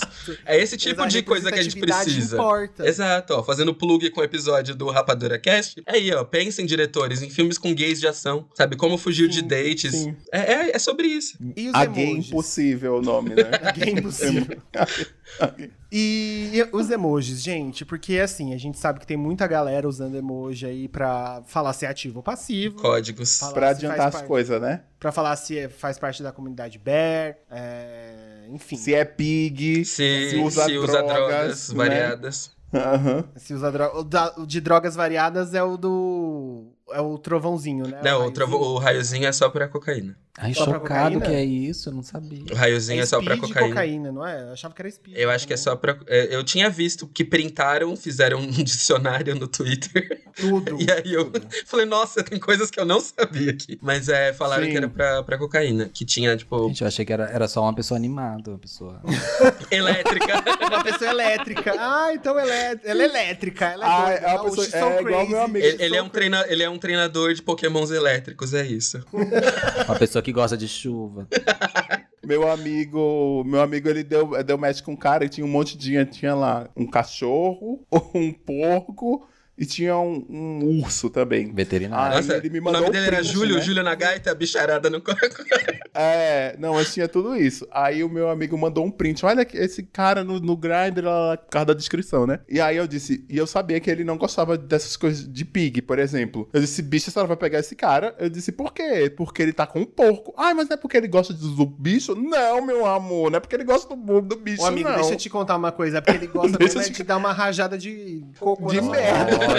É esse tipo Exato, de coisa que a gente precisa. Importa. Exato, ó, fazendo plug com o episódio do Rapadura Cast. É aí, ó, pensem, diretores, em filmes com gays de ação, sabe? Como fugir de Sim, dates. sim. É, é, é sobre isso. E os A gay impossível o nome, né? A gay impossível. E, e os emojis, gente, porque assim, a gente sabe que tem muita galera usando emoji aí pra falar se é ativo ou passivo. Códigos. Pra adiantar as parte. coisas, né? Pra falar se é- faz parte da comunidade Bear, é, enfim. Se é pig, Se, se usa se usa drogas, drogas, né? variadas. aham. Se usa dro- o, da- o de drogas variadas é o do. É o trovãozinho, né? Não, o, raiozinho. trovo- o raiozinho é só pra cocaína. Ai, Só chocado cocaína? que é isso, eu não sabia. O raiozinho é, só pra cocaína. cocaína, não é? Eu achava que era speed. Eu acho que é também. só pra. é, Eu tinha visto que printaram, fizeram um dicionário no Twitter. Tudo. E aí eu falei, nossa, tem coisas que eu não sabia aqui. Mas é, falaram Sim. que era pra, pra cocaína. Que tinha, tipo, Gente, eu achei que era, era só uma pessoa animada, uma pessoa. elétrica. Uma pessoa elétrica. Ah, então ela é, ela é elétrica. Ela é Ah, é uma pessoa- é igual meu amigo. ele, ele é um treina, ele é um treinador de pokémons elétricos, é isso. Uma pessoa que gosta de chuva. Meu amigo, meu amigo, ele deu, deu match com um cara e tinha um monte de tinha lá um cachorro, um porco e tinha um, um urso também. Veterinário. Aí Nossa, ele me o mandou nome um dele era print, Júlio, né? Júlio na gaita, bicharada no. É, não, mas tinha tudo isso. Aí o meu amigo mandou um print. Olha que esse cara no, no Grindr, lá, por causa da descrição, né? E aí eu disse, e eu sabia que ele não gostava dessas coisas de pig, por exemplo. Eu disse, bicho, a senhora vai pegar esse cara? Eu disse, por quê? Porque ele tá com um porco. Ai, mas não é porque ele gosta do bicho? Não, meu amor, não é porque ele gosta do, do bicho, Ô, amigo, não. deixa eu te contar uma coisa. É porque ele gosta mesmo é te- de dar uma rajada de coco De merda.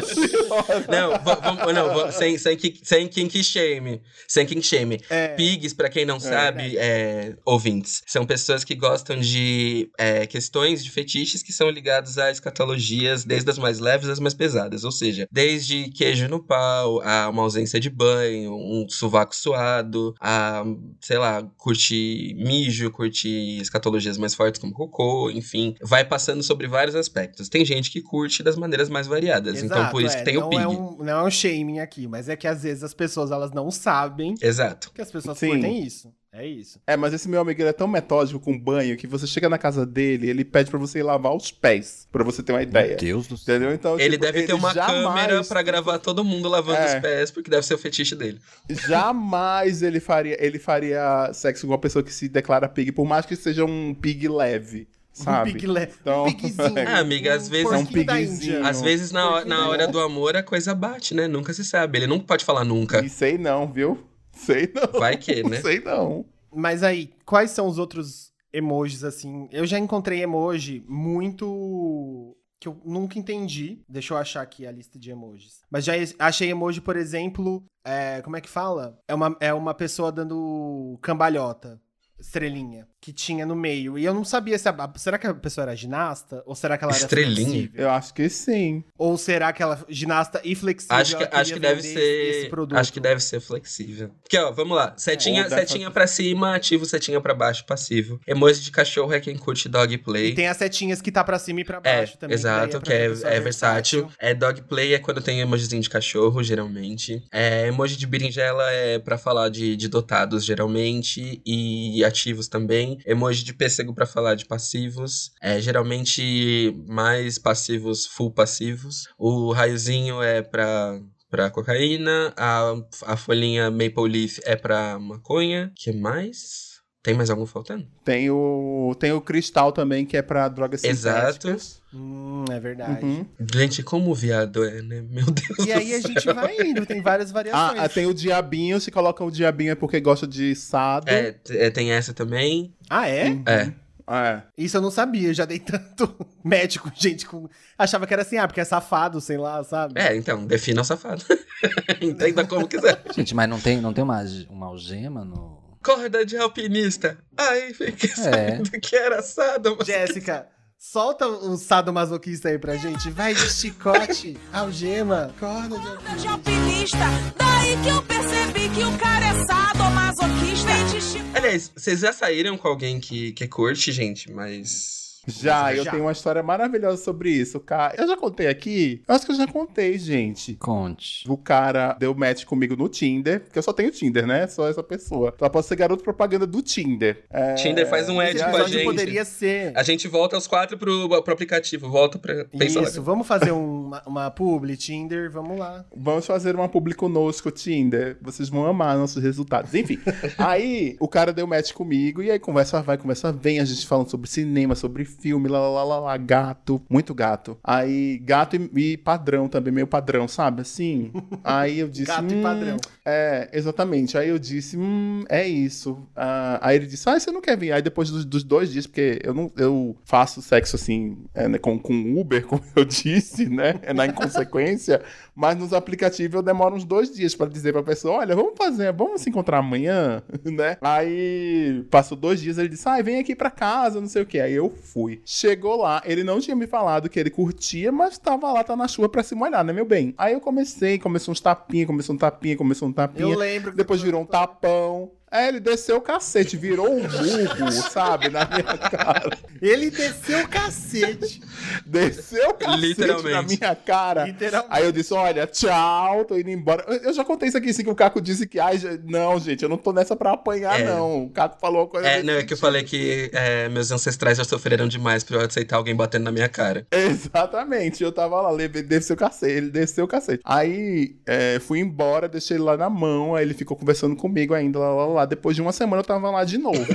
Não, va- vamos- não sem, sem, sem kink shame. Sem kink shame. É. Pigs, pra quem não sabe, é, ouvintes, são pessoas que gostam de é, questões de fetiches que são ligados a escatologias, desde as mais leves às mais pesadas. Ou seja, desde queijo no pau, a uma ausência de banho, um sovaco suado, a, sei lá, curtir mijo, curtir escatologias mais fortes como cocô, enfim. Vai passando sobre vários aspectos. Tem gente que curte das maneiras mais variadas. então, por isso é, que tem não o pig. É um, não é um shaming aqui, mas é que às vezes as pessoas elas não sabem Exato. que as pessoas Sim. curtem isso. É isso. É, mas esse meu amigo ele é tão metódico com banho que você chega na casa dele, ele pede pra você ir lavar os pés, pra você ter uma ideia. Meu Deus do céu. Entendeu? Então, Ele tipo, deve ter uma jamais- câmera pra gravar todo mundo lavando É. os pés, porque deve ser o fetiche dele. Jamais ele faria, ele faria sexo com uma pessoa que se declara pig, por mais que seja um pig leve, sabe? Um pig le... Então- um pigzinho. Ah, amiga, às vezes- É um. Índia. Às vezes, na, hora- na hora do amor, a coisa bate, né? Nunca se sabe. Ele nunca pode falar nunca. E sei não, viu? Sei não. Vai que, né? Sei não. Mas aí, quais são os outros emojis, assim? Eu já encontrei emoji muito. que eu nunca entendi. Deixa eu achar aqui a lista de emojis. Mas já achei emoji, por exemplo. é, como é que fala? É uma, é uma pessoa dando cambalhota. Estrelinha. Que tinha no meio. E eu não sabia se a, será que a pessoa era ginasta? Ou será que ela era Estrelinha? flexível? Eu acho que sim. Ou será que ela ginasta e flexível? Acho que, acho que deve ser. produto? Acho que deve ser flexível. Porque, ó, vamos lá. Setinha, dessa- setinha pra cima, ativo, setinha pra baixo, passivo. Emoji de cachorro é quem curte dog E play. tem as setinhas que tá pra cima e pra É, baixo também. exato, que é, pra pessoa é versátil. É dog play é quando tem emojizinho de cachorro, geralmente. É, emoji de berinjela é pra falar de, de dotados, geralmente. E ativos também. Emoji de pêssego pra falar de passivos. É, geralmente mais passivos, full passivos. O raiozinho é pra. Pra cocaína, a, a folhinha Maple Leaf é pra maconha. que mais? Tem mais algum faltando? Tem o, tem o cristal também, que é pra drogas Exato. sintéticas. Hum, é verdade. Uhum. Gente, como o viado é, né? Meu Deus E aí a gente vai indo, tem várias variações. Ah, tem o diabinho. Se coloca o diabinho é porque gosta de sado. É, é, tem essa também. Ah, é? É. É. Isso eu não sabia, eu já dei tanto médico, gente, com... achava que era assim, ah, porque é safado, sei lá, sabe? É, então, defina o safado. Entenda como quiser. Gente, mas não tem, não tem uma, uma algema no. Corda de alpinista. Ai, fiquei É. sabendo que era assado. mas- Jéssica, solta o sadomasoquista aí pra gente. Vai de chicote, algema, corda de Corda de alpinista. Daí que eu percebi que o cara é sadomasoquista. Vem de chico. Aliás, vocês já saíram com alguém que, que curte, gente, mas. Já, eu Já. tenho uma história maravilhosa sobre isso, cara. Eu já contei aqui? Eu acho que eu já contei, gente. Conte. O cara deu match comigo no Tinder, porque eu só tenho Tinder, né? Só essa pessoa. Só posso ser garoto propaganda do Tinder. É... Tinder faz um ad com a gente. poderia ser. A gente volta aos quatro pro, pro aplicativo. Volta pra. Pensa lá. Isso, vamos fazer um- uma, uma publi, Tinder, vamos lá. Vamos fazer uma publi conosco, Tinder. Vocês vão amar nossos resultados. Enfim, aí o cara deu match comigo e aí conversa vai, conversa vem, a gente falando sobre cinema, sobre filme, lá, lá, lá, lá, gato, muito gato. Aí gato e, e padrão também, meio padrão, sabe? Assim. Aí eu disse. Gato e "Hum, padrão. É, exatamente. Aí eu disse, hum, é isso. Ah, aí ele disse, ah, você não quer vir? Aí depois dos, dos dois dias, porque eu não eu faço sexo assim, é, né, com, com Uber, como eu disse, né? É na inconsequência. mas nos aplicativos eu demoro uns dois dias pra dizer pra pessoa, olha, vamos fazer, vamos se encontrar amanhã, né? Aí passou dois dias, ele disse, ah, vem aqui pra casa, não sei o que. Aí eu fui. Chegou lá, ele não tinha me falado que ele curtia, mas tava lá, tá na chuva pra se molhar, né, meu bem? Aí eu comecei, começou uns tapinha, começou um tapinha, começou um tapinha. Eu lembro. Depois virou um tapão. É, ele desceu o cacete, virou um burro, sabe, na minha cara. Ele desceu o cacete. Desceu o cacete Literalmente. na minha cara. Literalmente. Aí eu disse, olha, tchau, tô indo embora. Eu- já contei isso aqui, assim, que o Caco disse que, ai, não, gente, eu não tô nessa pra apanhar, É. não. O Caco falou uma coisa É, não, é que eu falei que é, meus ancestrais já sofreram demais pra eu aceitar alguém batendo na minha cara. Exatamente, eu tava lá, levei, desceu o cacete, ele desceu o cacete. Aí é, fui embora, deixei ele lá na mão, aí ele ficou conversando comigo ainda, lá, lá, lá. Depois de uma semana eu tava lá de novo.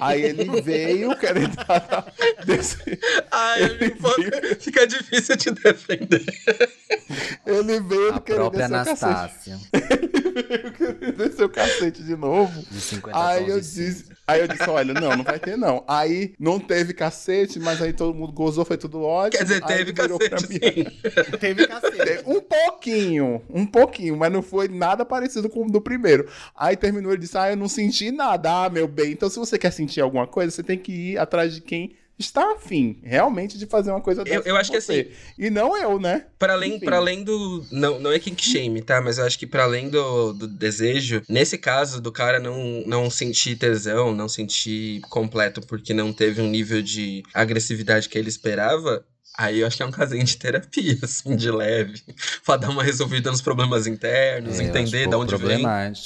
aí ele veio querendo dar. Desse, Ai, Ele pô, fica difícil te defender. ele veio A querendo própria descer o cacete. Anastácia. Desceu o cacete de novo. De 50 Aí eu disse, aí eu disse, olha, não, não vai ter não. Aí não teve cacete, mas aí todo mundo gozou, foi tudo ótimo. Quer dizer, teve ele cacete. Teve cacete. Um pouquinho, um pouquinho, mas não foi nada parecido com o do primeiro. Aí terminou, ele disse, ah, eu não senti nada. Ah, meu bem, então se você quer sentir alguma coisa, você tem que ir atrás de quem está afim, realmente, de fazer uma coisa dessa eu com acho que você. E não eu, né? Para além, para além do. Não, não é kink shame, tá? Mas eu acho que para além do, do desejo, nesse caso do cara não, não sentir tesão, não sentir completo porque não teve um nível de agressividade que ele esperava. Aí eu acho que é um casinho de terapia, assim, de leve. pra dar uma resolvida nos problemas internos, É, entender de onde vem.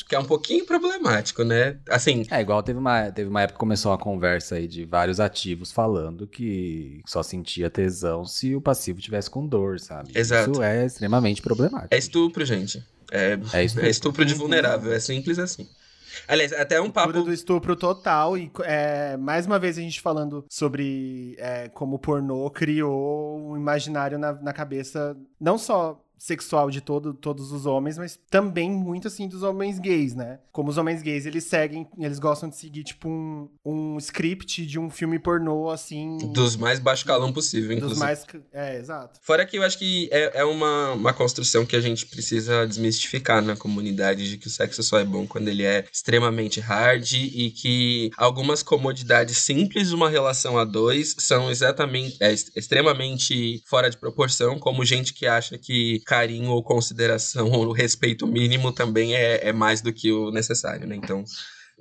Que é um pouquinho problemático, né? Assim, É, igual teve uma, teve uma época que começou uma conversa aí de vários ativos falando que só sentia tesão se o passivo tivesse com dor, sabe? Exato. Isso é extremamente problemático. é estupro, gente. É, É estupro. é estupro de vulnerável, é simples assim. Aliás, até um papo. do estupro total. E é, mais uma vez a gente falando sobre é, como o pornô criou um imaginário na, na cabeça, não só sexual de todo, todos os homens, mas também muito assim dos homens gays, né? Como os homens gays, eles seguem, eles gostam de seguir tipo um, um script de um filme pornô, assim. Dos mais baixo calão possível, dos inclusive. mais. É, exato. Fora que eu acho que é, é uma, uma construção que a gente precisa desmistificar na comunidade de que o sexo só é bom quando ele é extremamente hard e que algumas comodidades simples de uma relação a dois são exatamente é, extremamente fora de proporção, como gente que acha que carinho ou consideração ou respeito mínimo também é, é mais do que o necessário, né? Então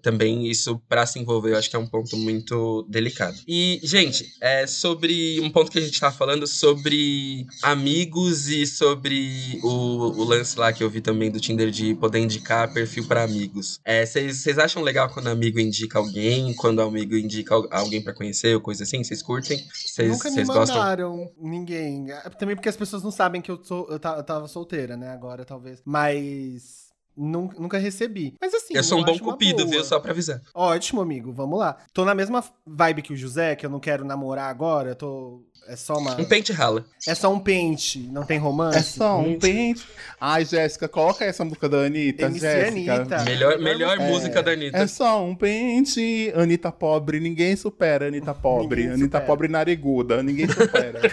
também isso pra se envolver eu acho que é um ponto muito delicado. E, gente, é sobre um ponto que a gente tava falando sobre amigos e sobre o, o lance lá que eu vi também do Tinder de poder indicar perfil pra amigos. É, Vocês acham legal quando amigo indica alguém, quando amigo indica al- alguém pra conhecer ou coisa assim? Vocês curtem? Vocês Nunca me gostam? mandaram ninguém. É, Também porque as pessoas não sabem que eu, sou, eu, eu tava solteira, né? Agora, talvez. Mas. Nun- Nunca recebi. Mas assim. Eu sou um bom cupido, viu? Só pra avisar. Ótimo, amigo. Vamos lá. Tô na mesma vibe que o José, que eu não quero namorar agora. Tô. É só uma. Um pente rala. É só um pente, não tem romance. É só um pente. Ai, Jéssica, coloca essa música da Anitta. MC Jéssica. Anitta. Melhor, melhor É, música da Anitta. É só um pente. Anitta pobre, ninguém supera. Anitta pobre. Ninguém Anitta supera. pobre nariguda, ninguém supera.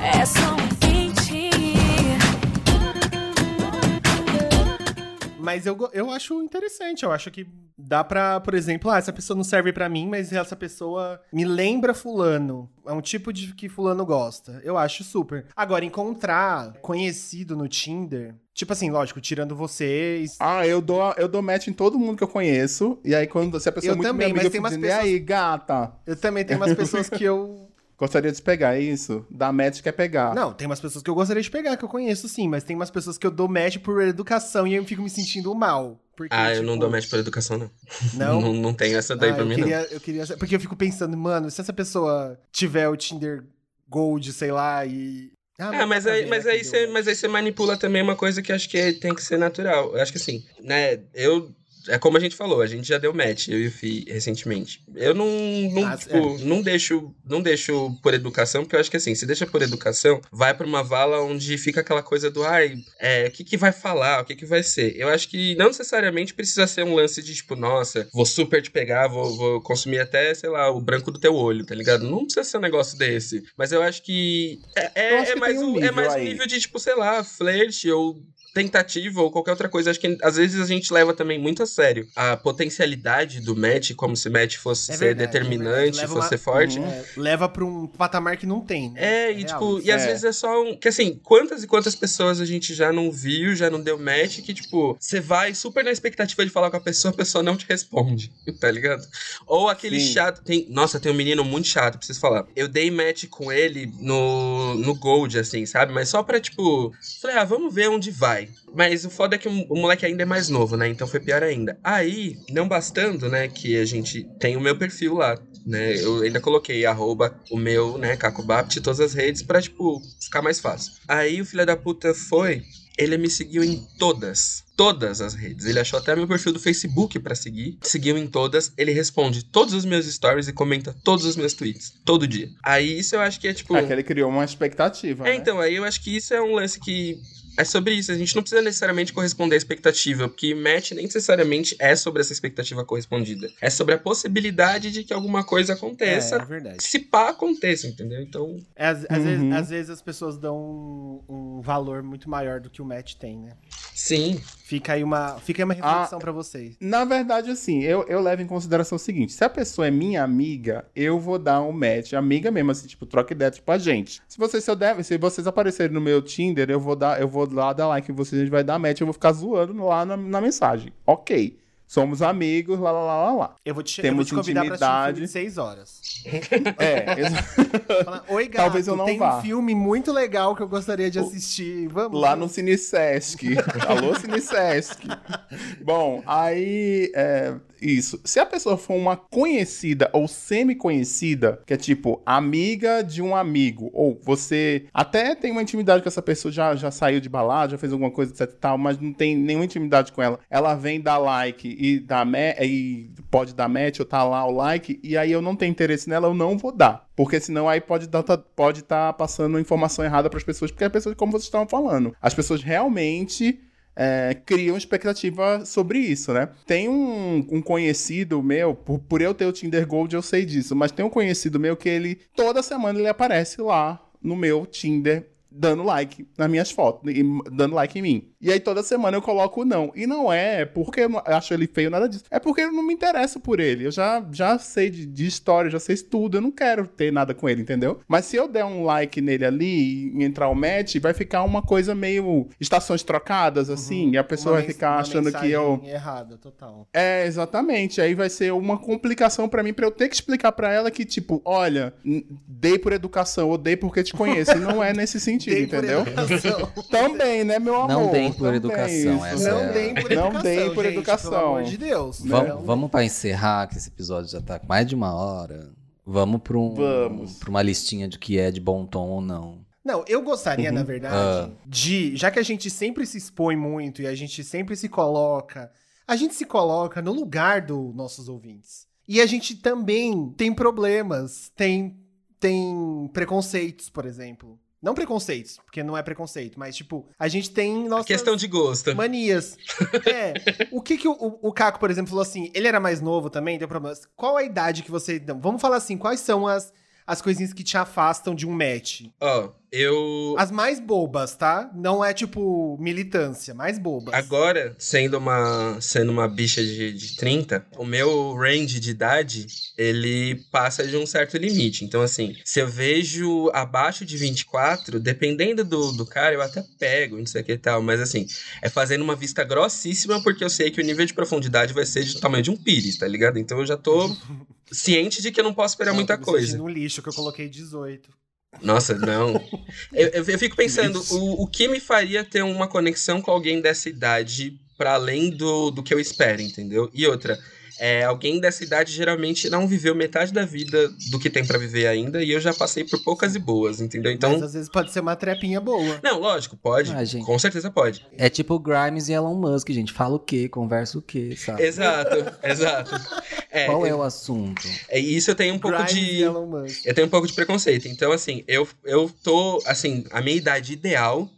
É só Mas eu, eu acho interessante. Eu acho que dá pra, por exemplo, ah, essa pessoa não serve pra mim, mas essa pessoa me lembra fulano. É um tipo de que fulano gosta. Eu acho super. Agora, encontrar conhecido no Tinder, tipo assim, lógico, tirando vocês. ah, eu dou, eu dou match em todo mundo que eu conheço. E aí, quando se a pessoa Eu é muito também, minha amiga, mas eu tem fico umas dizendo, pessoas- e aí, gata? Eu também tenho umas pessoas que eu. Gostaria de pegar isso? Dar match quer pegar. Não, tem umas pessoas que eu gostaria de pegar, que eu conheço sim, mas tem umas pessoas que eu dou match por educação e eu fico me sentindo mal. Porque, Ah, eu não tipo, dou match por educação, não. Não? Não, não tem essa daí Ah, pra eu mim, queria, eu queria. Porque eu fico pensando, mano, se essa pessoa tiver o Tinder Gold, sei lá, e. Ah, mas aí, mas, aí você, mas aí você manipula também uma coisa que acho que tem que ser natural. Eu acho que assim, né? Eu. É como a gente falou, a gente já deu match, eu e o Fi, recentemente. Eu não, não, Ah, tipo, não deixo não deixo por educação, porque eu acho que assim, se deixa por educação, vai pra uma vala onde fica aquela coisa do, ai, é, o que que vai falar, o que que vai ser. Eu acho que não necessariamente precisa ser um lance de, tipo, nossa, vou super te pegar, vou, vou consumir até, sei lá, o branco do teu olho, tá ligado? Não precisa ser um negócio desse. Mas eu acho que é, é, acho é que mais, um um, é mais um nível de, tipo, sei lá, flerte ou tentativa ou qualquer outra coisa. Acho que às vezes a gente leva também muito a sério a potencialidade do match, como se match fosse É ser verdade, é determinante. Leva fosse uma- ser forte. É, leva pra um patamar que não tem. né? É, e real tipo, e às É. vezes é só um. Que assim, quantas e quantas pessoas a gente já não viu, já não deu match, que, tipo, você vai super na expectativa de falar com a pessoa, a pessoa não te responde, tá ligado? Ou aquele Sim. chato. Tem, nossa, tem um menino muito chato, preciso falar. Eu dei match com ele no, no Gold, assim, sabe? Mas só pra, tipo. Falei, ah, vamos ver onde vai. Mas o foda é que o, o moleque ainda é mais novo, né? Então foi pior ainda. Aí, não bastando, né, que a gente tem o meu perfil lá né? Eu ainda coloquei arroba o meu, né, Caco Bapt, todas as redes pra, tipo, ficar mais fácil. Aí o filho da puta foi, ele me seguiu em todas. Todas as redes. Ele achou até meu perfil do Facebook pra seguir. Seguiu em todas. Ele responde todos os meus stories e comenta todos os meus tweets. Todo dia. Aí isso eu acho que é tipo. É que ele criou uma expectativa. É, né? então, aí eu acho que isso é um lance que é sobre isso. A gente não precisa necessariamente corresponder à expectativa, porque match nem necessariamente é sobre essa expectativa correspondida. É sobre a possibilidade de que alguma coisa É, aconteça. é verdade. Se pá, aconteça, entendeu? Então, É, às, às Uhum. vezes, às vezes as pessoas dão um, um valor muito maior do que o match tem, né? sim. Fica aí uma, fica aí uma Ah. reflexão pra vocês. Na verdade, assim, eu, eu levo em consideração o seguinte: se a pessoa é minha amiga, eu vou dar um match. Amiga mesmo, assim, tipo, troca ideia, tipo, a gente. Se vocês, se eu der, se vocês aparecerem no meu Tinder, eu vou dar, eu vou lá dar like em vocês, a gente vai dar match, eu vou ficar zoando lá na, na mensagem. Ok. Somos amigos, lá, lá, lá, lá, lá. Eu vou te, Temos eu vou te convidar pra assistir um filme intimidade. de 6 horas. É, Falar, Oi, gato, Talvez eu não tem vá." um filme muito legal que eu gostaria de assistir. Vamos. lá no Cinesesc. Alô, Cinesesc. Bom, aí é isso. Se a pessoa for uma conhecida ou semi-conhecida, que é tipo amiga de um amigo, ou você até tem uma intimidade com essa pessoa, já, já saiu de balada, já fez alguma coisa, etc tal, mas não tem nenhuma intimidade com ela. Ela vem dar like e, dá e pode dar match ou tá lá o like, e aí eu não tenho interesse nela, eu não vou dar. Porque senão aí pode estar pode tá passando informação errada para as pessoas, porque as pessoas, como vocês estavam falando, as pessoas realmente é, criam expectativa sobre isso, né? Tem um, um conhecido meu, por, por eu ter o Tinder Gold eu sei disso, mas tem um conhecido meu que ele, toda semana ele aparece lá no meu Tinder dando like nas minhas fotos, e dando like em mim. E aí toda semana eu coloco o não. E não é porque eu acho ele feio, nada disso. É porque eu não me interesso por ele. Eu já, já sei de, de história, já sei tudo. Eu não quero ter nada com ele, entendeu? Mas se eu der um like nele ali e entrar o match, vai ficar uma coisa meio estações trocadas, assim. E a pessoa Uma vai ficar achando que eu. Errada, total. É, exatamente. Aí vai ser uma complicação pra mim, pra eu ter que explicar pra ela que, tipo, olha, dei por educação, ou dei porque te conheço. E não é nesse sentido, Dei entendeu? Também, né, meu amor? Não deem por Também, educação, essa Não é- deem por Não educação. deem por gente, educação. Pelo amor de Deus. Vamos, Não. vamos para encerrar, que esse episódio já tá com mais de uma hora. Vamos para um, Vamos. pra uma listinha de que é de bom tom ou não. Não, eu gostaria, Uhum. na verdade, Ah. de. Já que a gente sempre se expõe muito e a gente sempre se coloca. A gente se coloca no lugar dos nossos ouvintes. E a gente também tem problemas, tem, tem preconceitos, por exemplo. Não preconceitos, porque não é preconceito, mas tipo, a gente tem nossas Questão de gosto. manias. É. O que que o, o, Caco, por exemplo, falou assim? Ele era mais novo também, deu problemas. Qual a idade que você. Não, vamos falar assim, quais são as, as coisinhas que te afastam de um match? Ó, eu. As mais bobas, tá? Não é tipo militância, mais bobas. Agora, sendo uma, sendo uma bicha de, de 30, o meu range de idade, ele passa de um certo limite. Então, assim, se eu vejo abaixo de 24, dependendo do, do cara, eu até pego, não sei o que e tal. Mas, assim, é fazendo uma vista grossíssima, porque eu sei que o nível de profundidade vai ser do tamanho de um pires, tá ligado? Então, eu já tô ciente de que eu não posso esperar Não, muita coisa. um lixo que eu coloquei 18. Nossa, não. Eu, eu- eu fico pensando, o, o que me faria ter uma conexão com alguém dessa idade para além do, do que eu espero, entendeu? E outra, é, alguém dessa idade geralmente não viveu metade da vida do que tem para viver ainda, e eu já passei por poucas e boas, entendeu? Então. Mas às vezes pode ser uma trepinha boa. Não, lógico, pode. Ah, gente. Com certeza pode. É tipo o Grimes e Elon Musk, gente. Fala o quê? Conversa o quê, sabe? Exato, exato. É, Qual é o assunto? é, isso eu tenho um pouco Grimes de. e Elon Musk. Eu tenho um pouco de preconceito. Então, assim, eu, eu tô. Assim, a minha idade ideal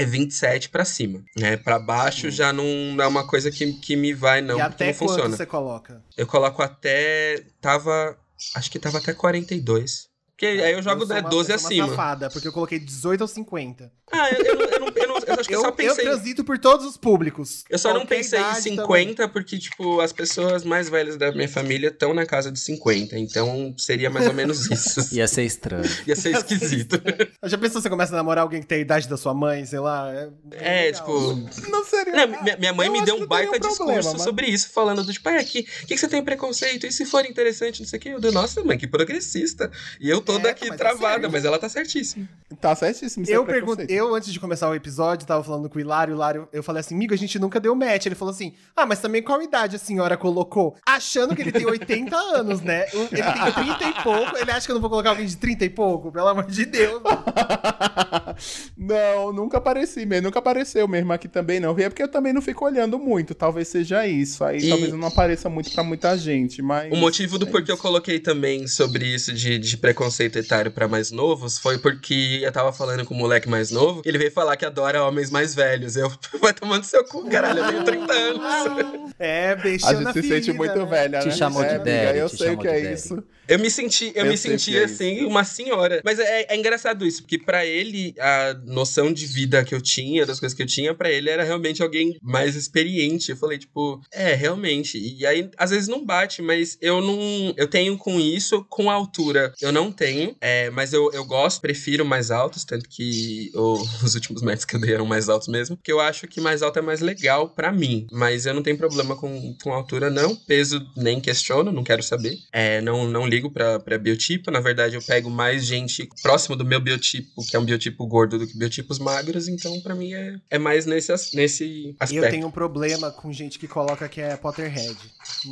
é 27 pra cima. Né? Pra baixo já não é uma coisa que, que me vai, não, e até não quanto funciona. você coloca? Eu coloco até. Tava. Acho que tava até 42. Porque aí eu jogo sou né, uma- 12 eu sou uma acima. safada, porque eu coloquei 18 ou 50. Ah, eu, eu, não- eu, não- eu, não- eu acho que eu, Eu, só eu pensei. transito por todos os públicos. Eu só não pensei em idade 50 porque, tipo, as pessoas mais velhas da minha família estão na casa de 50. Então seria mais ou menos isso. Ia ser estranho. Ia ser esquisito. também. Já pensou você começa a namorar alguém que tem a idade da sua mãe, sei lá? É, É, legal. tipo. Não seria. Não, minha, minha mãe Eu me deu um baita um discurso problema, mas- sobre isso, falando do tipo, é, que, que, que você tem preconceito? E se for interessante, não sei o que? Eu dei, nossa, mãe, que progressista. E eu tô É, daqui mas tá travada, mas ela tá certíssima. Tá certíssimo. isso é Eu preconceito. eu antes de começar o episódio, tava falando com o Hilário, o Hilário, eu falei assim, amigo, a gente nunca deu match. Ele falou assim, ah, mas também qual idade a senhora colocou? Achando que ele tem 80 anos, né? Ele tem 30 e pouco, ele acha que eu não vou colocar alguém de 30 e pouco? Pelo amor de Deus. não, nunca apareci mesmo. Nunca apareceu mesmo aqui também, não. É porque eu também não fico olhando muito. Talvez seja isso. Aí E- talvez eu não apareça muito pra muita gente. Mas. O motivo do é porquê eu coloquei também sobre isso de, de preconceito etário pra mais novos foi porque dia tava falando com o moleque mais novo, ele veio falar que adora homens mais velhos. Eu, vai tomando seu cu, caralho, eu tenho 30 anos. É, A beijando gente se sente muito né? velha, Te né? chamou é, de amiga, Daddy, Eu te sei o chamou que de é isso. Eu me senti, eu Eu me senti é assim, uma senhora. Mas é, é engraçado isso, porque pra ele, a noção de vida que eu tinha, das coisas que eu tinha, pra ele era realmente alguém mais experiente. Eu falei, tipo, é, realmente. E aí, às vezes não bate, mas eu não. Eu tenho com isso, com a altura. Eu não tenho, é, mas eu, eu gosto, prefiro mais altos, tanto que o- os últimos metros que eu dei eram mais altos mesmo. Porque eu acho que mais alto é mais legal pra mim. Mas eu não tenho problema com, com altura, não. Peso nem questiono, não quero saber. É, não, não ligo pra, pra biotipo. Na verdade, eu pego mais gente próximo do meu biotipo, que é um biotipo gordo, do que biotipos magros. Então, pra mim, é, é mais nesse, nesse E aspecto. eu tenho um problema com gente que coloca que é Potterhead.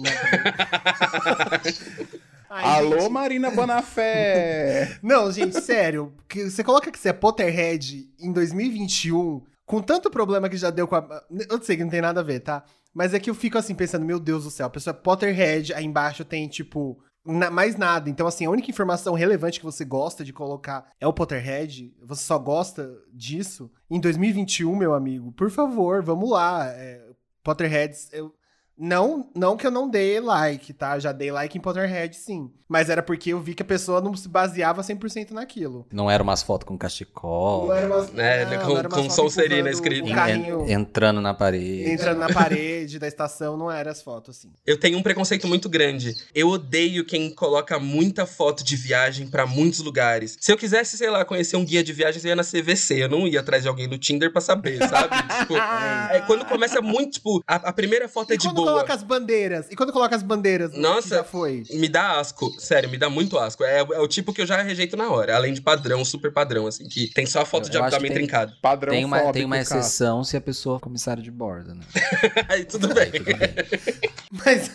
Né? Ai, Alô, gente, Marina Bonafé! Não, gente, sério. Que você coloca que você é Potterhead em 2021, com tanto problema que já deu com a. Eu sei que não tem nada a ver, tá? Mas é que eu fico assim pensando, meu Deus do céu, a pessoa é Potterhead, aí embaixo tem, tipo, na- mais nada. Então, assim, a única informação relevante que você gosta de colocar é o Potterhead. Você só gosta disso. Em 2021, meu amigo, por favor, vamos lá. É, Potterheads, eu. Não, não que eu não dei like, tá? Já dei like em Potterhead, sim. Mas era porque eu vi que a pessoa não se baseava 100% naquilo. Não era umas fotos com cachecol, Não era umas, É, não, com- não era com umas Sonserina fotos escrito. carrinho en- entrando na parede. entrando na parede da estação, não era as fotos, assim. Eu tenho um preconceito muito grande. Eu odeio quem coloca muita foto de viagem pra muitos lugares. Se eu quisesse, sei lá, conhecer um guia de viagens, eu ia na CVC. Eu não ia atrás de alguém do Tinder pra saber, sabe? tipo, é, quando começa muito, tipo, a, a primeira foto é E de quando boa. Coloca as bandeiras? E quando coloca as bandeiras? no- Nossa. Já foi. Me dá asco, sério, me dá muito asco. É, é o tipo que eu já rejeito na hora, além de padrão, super padrão, assim, que tem só a foto Eu- de abdômen trincado. Padrão Tem uma, tem uma cara. exceção se a pessoa é comissário de bordo, né? Aí tudo Aí bem. tudo bem. Mas,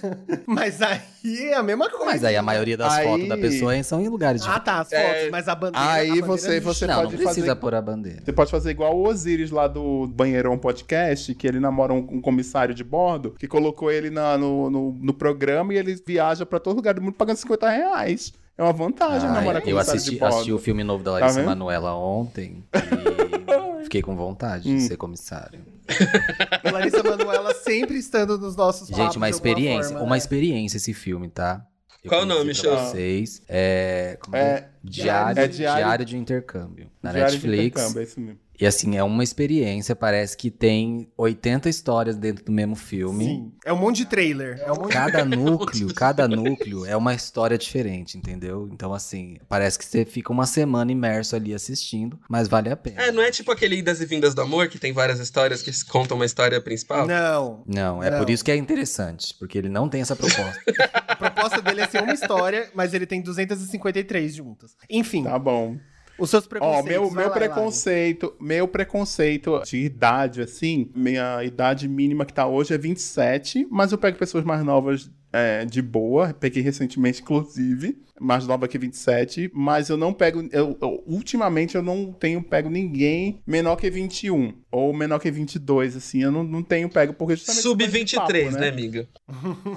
mas aí é a mesma coisa. Mas aí a maioria das Aí- fotos da pessoa são em lugares Ah, diferentes. tá, as É, fotos, mas a bandeira. aí a bandeira você- é você não, pode não precisa fazer- pôr a bandeira. Você pode fazer igual o Osiris lá do Banheirão Podcast, que ele namora um, um comissário de bordo, que colocou ele na- no, no, no programa e ele viaja pra todo lugar do mundo pagando 50 reais. É uma vantagem Ah, namorar eu comissário assisti, assisti o filme novo da Larissa vendo? Manoela ontem e fiquei com vontade Hum. de ser comissário. Larissa Manoela sempre estando nos nossos Gente, uma experiência, forma, uma né? experiência esse filme, tá? Eu Qual o nome, Show? vocês. É, como É, é? Diário, é diário, Diário- de intercâmbio. Na Diário de Netflix. intercâmbio, é isso mesmo. E assim, é uma experiência, parece que tem 80 histórias dentro do mesmo filme. Sim. É um monte de trailer. É um monte de... Cada núcleo, cada núcleo é uma história diferente, entendeu? Então, assim, parece que você fica uma semana imerso ali assistindo, mas vale a pena. É, não é tipo aquele Idas e Vindas do Amor, que tem várias histórias que contam uma história principal? Não. Não, é Não. por isso que é interessante, porque ele não tem essa proposta. A proposta dele é ser uma história, mas ele tem 253 juntas. Enfim, Tá bom. Os seus Ó, preconceitos. meu, vai meu lá, preconceito, meu preconceito de idade, assim, minha idade mínima que tá hoje é 27, mas eu pego pessoas mais novas é, de boa, peguei recentemente, inclusive, mais nova que 27, mas eu não pego, eu, eu- ultimamente eu não tenho pego ninguém menor que 21, ou menor que 22, assim, eu não, não tenho pego, porque justamente... Sub-23, papo, né, amiga?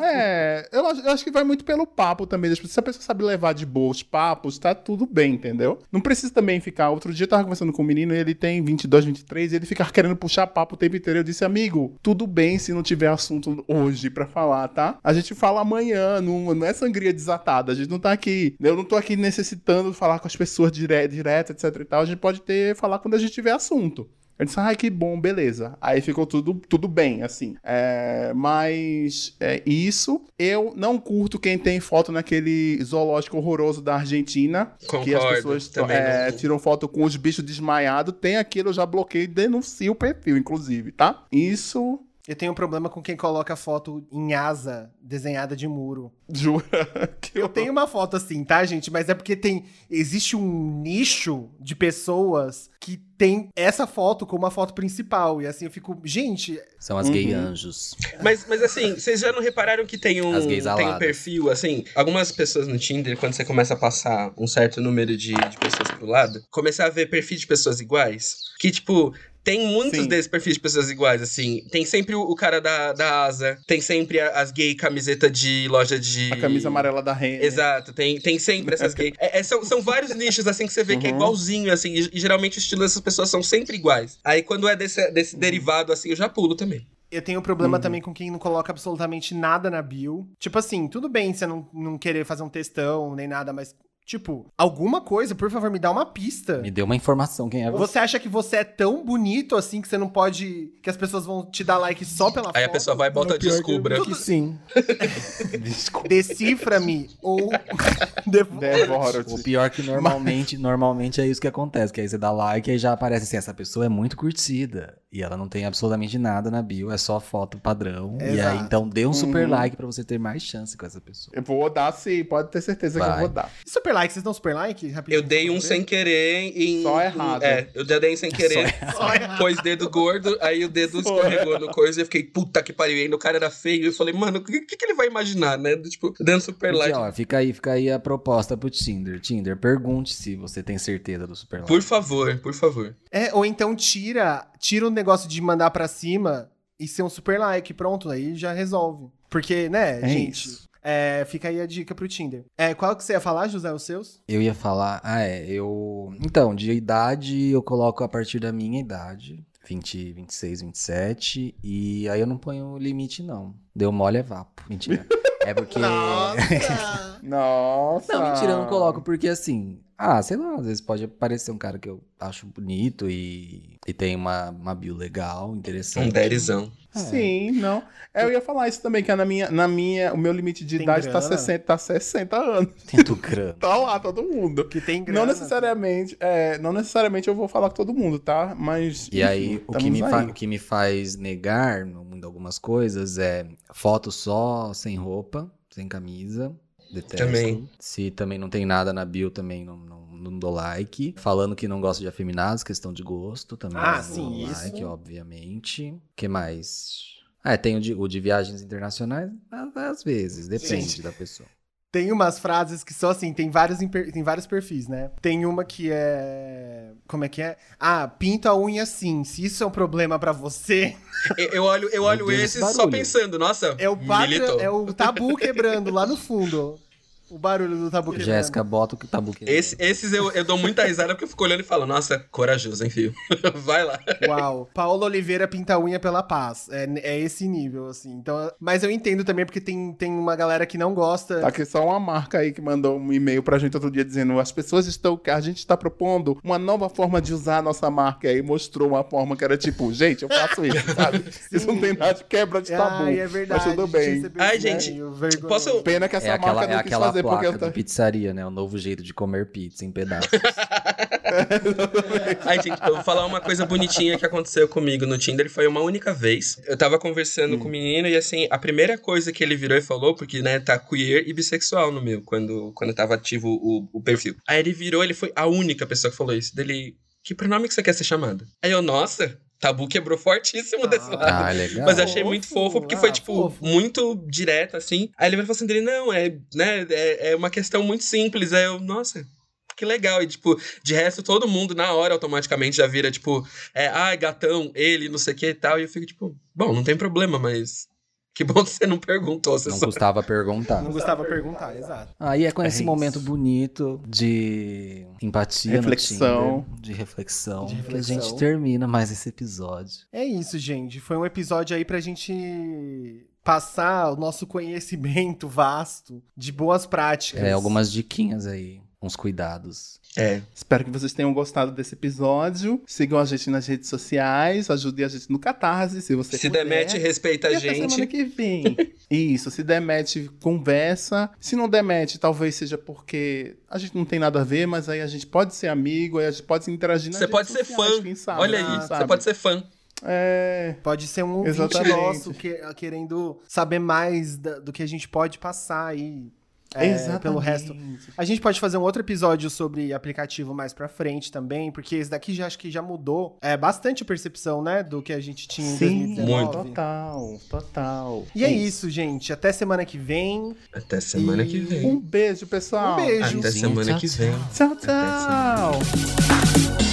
É, eu, acho- eu acho que vai muito pelo papo também. pessoas. Se a pessoa sabe levar de boa os papos, tá tudo bem, entendeu? Não precisa também ficar. Outro dia eu tava conversando com um menino e ele tem 22, 23 e ele fica querendo puxar papo o tempo inteiro. Eu disse, amigo, tudo bem se não tiver assunto hoje pra falar, tá? A gente fala amanhã, não, não é sangria desatada. A gente não tá aqui. Eu não tô aqui necessitando falar com as pessoas dire, direto, etc e tal. A gente pode ter, falar quando a gente tiver assunto. Eu disse, ai, que bom, beleza. Aí ficou tudo, tudo bem, assim. É, mas é, isso, eu não curto quem tem foto naquele zoológico horroroso da Argentina. que as Concordo, pessoas é, tiram foto com os bichos desmaiados. Tem aquilo, eu já bloqueei e denuncio o perfil, inclusive, tá? Isso, Eu tenho um problema com quem coloca foto em asa desenhada de muro. jura que Eu tenho uma foto assim, tá, gente? Mas é porque tem. Existe um nicho de pessoas que tem essa foto como a foto principal. E assim eu fico. Gente, São as gay Uhum. anjos. Mas, mas assim, vocês já não repararam que tem um, As gays tem um perfil, assim? Algumas pessoas no Tinder, quando você começa a passar um certo número de, de pessoas pro lado, começar a ver perfil de pessoas iguais. Que, tipo, tem muitos Sim. desses perfis de pessoas iguais, assim. Tem sempre o, o cara da, da asa, tem sempre a- as gay camiseta de loja de. A camisa amarela da Renner. Exato, tem, tem sempre essas gays. É, é, são, são vários nichos, assim, que você vê que é Uhum. igualzinho, assim, e, e geralmente o estilo dessas pessoas são sempre iguais. Aí quando é desse, desse derivado, assim, eu já pulo também. Eu tenho problema também com quem não coloca absolutamente nada na bio. Tipo assim, tudo bem você não, não querer fazer um textão nem nada, mas, tipo, alguma coisa, por favor, me dá uma pista. Me deu uma informação quem é você. Você acha que você é tão bonito assim que você não pode. que as pessoas vão te dar like só pela Aí a foto? pessoa vai e bota descubra. Que sim. Desculpa. Decifra-me ou. devo- O Devora-te. pior é que normalmente, normalmente é isso que acontece, que aí você dá like e aí já aparece assim, essa pessoa é muito curtida. E ela não tem absolutamente nada na bio, é só foto padrão. E aí, Exato. então, dê um super Uhum. like pra você ter mais chance com essa pessoa. Eu vou dar sim, pode ter certeza que Vai. eu vou dar. Super like, vocês dão super like? Rapidinho, Eu dei um sem querer em. Só errado. É, eu já dei um sem querer. Só errado. Pôs dedo gordo, aí o dedo escorregou no coisa e eu fiquei, puta que pariu. E ainda o cara era feio. Eu falei, mano, o que, que, ele vai imaginar, né? Tipo, dando super Porque, like. ó, fica aí, fica aí a proposta pro Tinder. Tinder, pergunte se você tem certeza do super like. Por favor, por favor. É, ou então tira, tira o negócio de mandar pra cima e ser um super like, pronto, aí já resolve. Porque, né, É gente, isso. É, fica aí a dica pro Tinder. É, qual que você ia falar, José, os seus? Eu ia falar, ah, é, eu. Então, de idade eu coloco a partir da minha idade. 20, 26, 27. E aí eu não ponho limite, não. Deu mole é vapo. Mentira. É porque. Nossa. Não, mentira, eu não coloco, porque assim. Ah, sei lá, às vezes pode aparecer um cara que eu acho bonito e, e tem uma, uma bio legal, interessante. Um derizão. É. Sim, não. É, Eu ia falar isso também, que é na minha, na minha, o meu limite de Tem idade tá grana? 60, tá 60 anos. Tento grana. Tá lá, todo mundo. Que tem grana. Não necessariamente, é, não necessariamente eu vou falar com todo mundo, tá? Mas. E aí, enfim, o que, me fa- aí. o que me faz negar no mundo algumas coisas é foto só, sem roupa, sem camisa. Detesto. Também. Se também não tem nada na bio, também não, não, não dou like. Falando que não gosto de afeminados, questão de gosto, também Ah, não sim, isso. like, obviamente. O que mais? Ah, é, tem o de, o de viagens internacionais, às vezes, depende Gente. da pessoa. Tem umas frases que são assim, tem vários, tem vários perfis, né? Tem uma que é. Como é que é? Ah, pinta a unha assim. Se isso é um problema pra você, Eu, olho, eu olho Deus, esses esse só pensando, nossa, é o, militou. é o tabu quebrando lá no fundo. O barulho do tabu quebrando. Jéssica, bota o que tabu que Esse- esses eu, eu dou muita risada porque eu fico olhando e falo, nossa, corajoso, hein, filho? Vai lá. Uau. Paula Oliveira pinta a unha pela paz. É, é esse nível, assim. Então, mas eu entendo também porque tem, tem uma galera que não gosta. Tá aqui só uma marca aí que mandou um e-mail pra gente outro dia dizendo: as pessoas estão. A gente está propondo uma nova forma de usar a nossa marca. E aí mostrou uma forma que era tipo, gente, eu faço isso, sabe? Isso não tem nada de quebra de tabu. Ai, é verdade. Mas tudo bem. Ai, gente, posso- Pena que essa É aquela, marca é não quis aquela fazer, porque placa tá... pizzaria, né? O novo jeito de comer pizza em pedaços. Ai, gente, eu vou falar uma coisa bonitinha que aconteceu comigo no Tinder. Foi uma única vez. Eu tava conversando com o menino e, assim, a primeira coisa que ele virou e falou, porque, né, tá queer e bissexual no meu, quando, quando tava ativo o, o perfil. Aí ele virou, ele foi a única pessoa que falou isso. Dele, que pronome que você quer ser chamado? Aí eu, nossa, tabu quebrou fortíssimo desse lado. Ah, legal. Mas eu achei Fofo, muito fofo, porque ah, foi, tipo, fofo. muito direto, assim. Aí ele falou assim dele, não, é, né, é, é uma questão muito simples. Aí eu, nossa, que legal. E, tipo, de resto, todo mundo, na hora, automaticamente já vira, tipo, é, ai, gatão, ele, não sei o que e tal. E eu fico, tipo, bom, não tem problema, mas que bom que você não perguntou. Você Não só... custava perguntar. Não gostava de perguntar, exato. Aí é com É esse isso. momento bonito de empatia Reflexão. no Tinder, de reflexão, De que a reflexão. gente termina mais esse episódio. É isso, gente. Foi um episódio aí pra gente passar o nosso conhecimento vasto de boas práticas. É, algumas diquinhas aí, uns cuidados. É, Espero que vocês tenham gostado desse episódio. Sigam a gente nas redes sociais, ajudem a gente no Catarse, se você se puder. demete, respeita E a até semana gente. que vem. Isso, se demete, conversa. Se não demete, talvez seja porque a gente não tem nada a ver, mas aí a gente pode ser amigo, aí a gente pode se interagir nas Você pode ser sociais, fã. sabe, Olha quem aí, você sabe? pode ser fã. É, Pode ser um ouvinte Exatamente. nosso que- querendo saber mais da- do que a gente pode passar aí. É, pelo resto. A gente pode fazer um outro episódio sobre aplicativo mais pra frente também, porque esse daqui já acho que já mudou é, bastante a percepção, né, do que a gente tinha em Sim, 2019. total, total. E é isso, gente. Até semana que vem. Até semana E- que vem. Um beijo, pessoal. Um beijo. Até Beijinho, semana tchau, que vem. tchau. Tchau, Até semana tchau.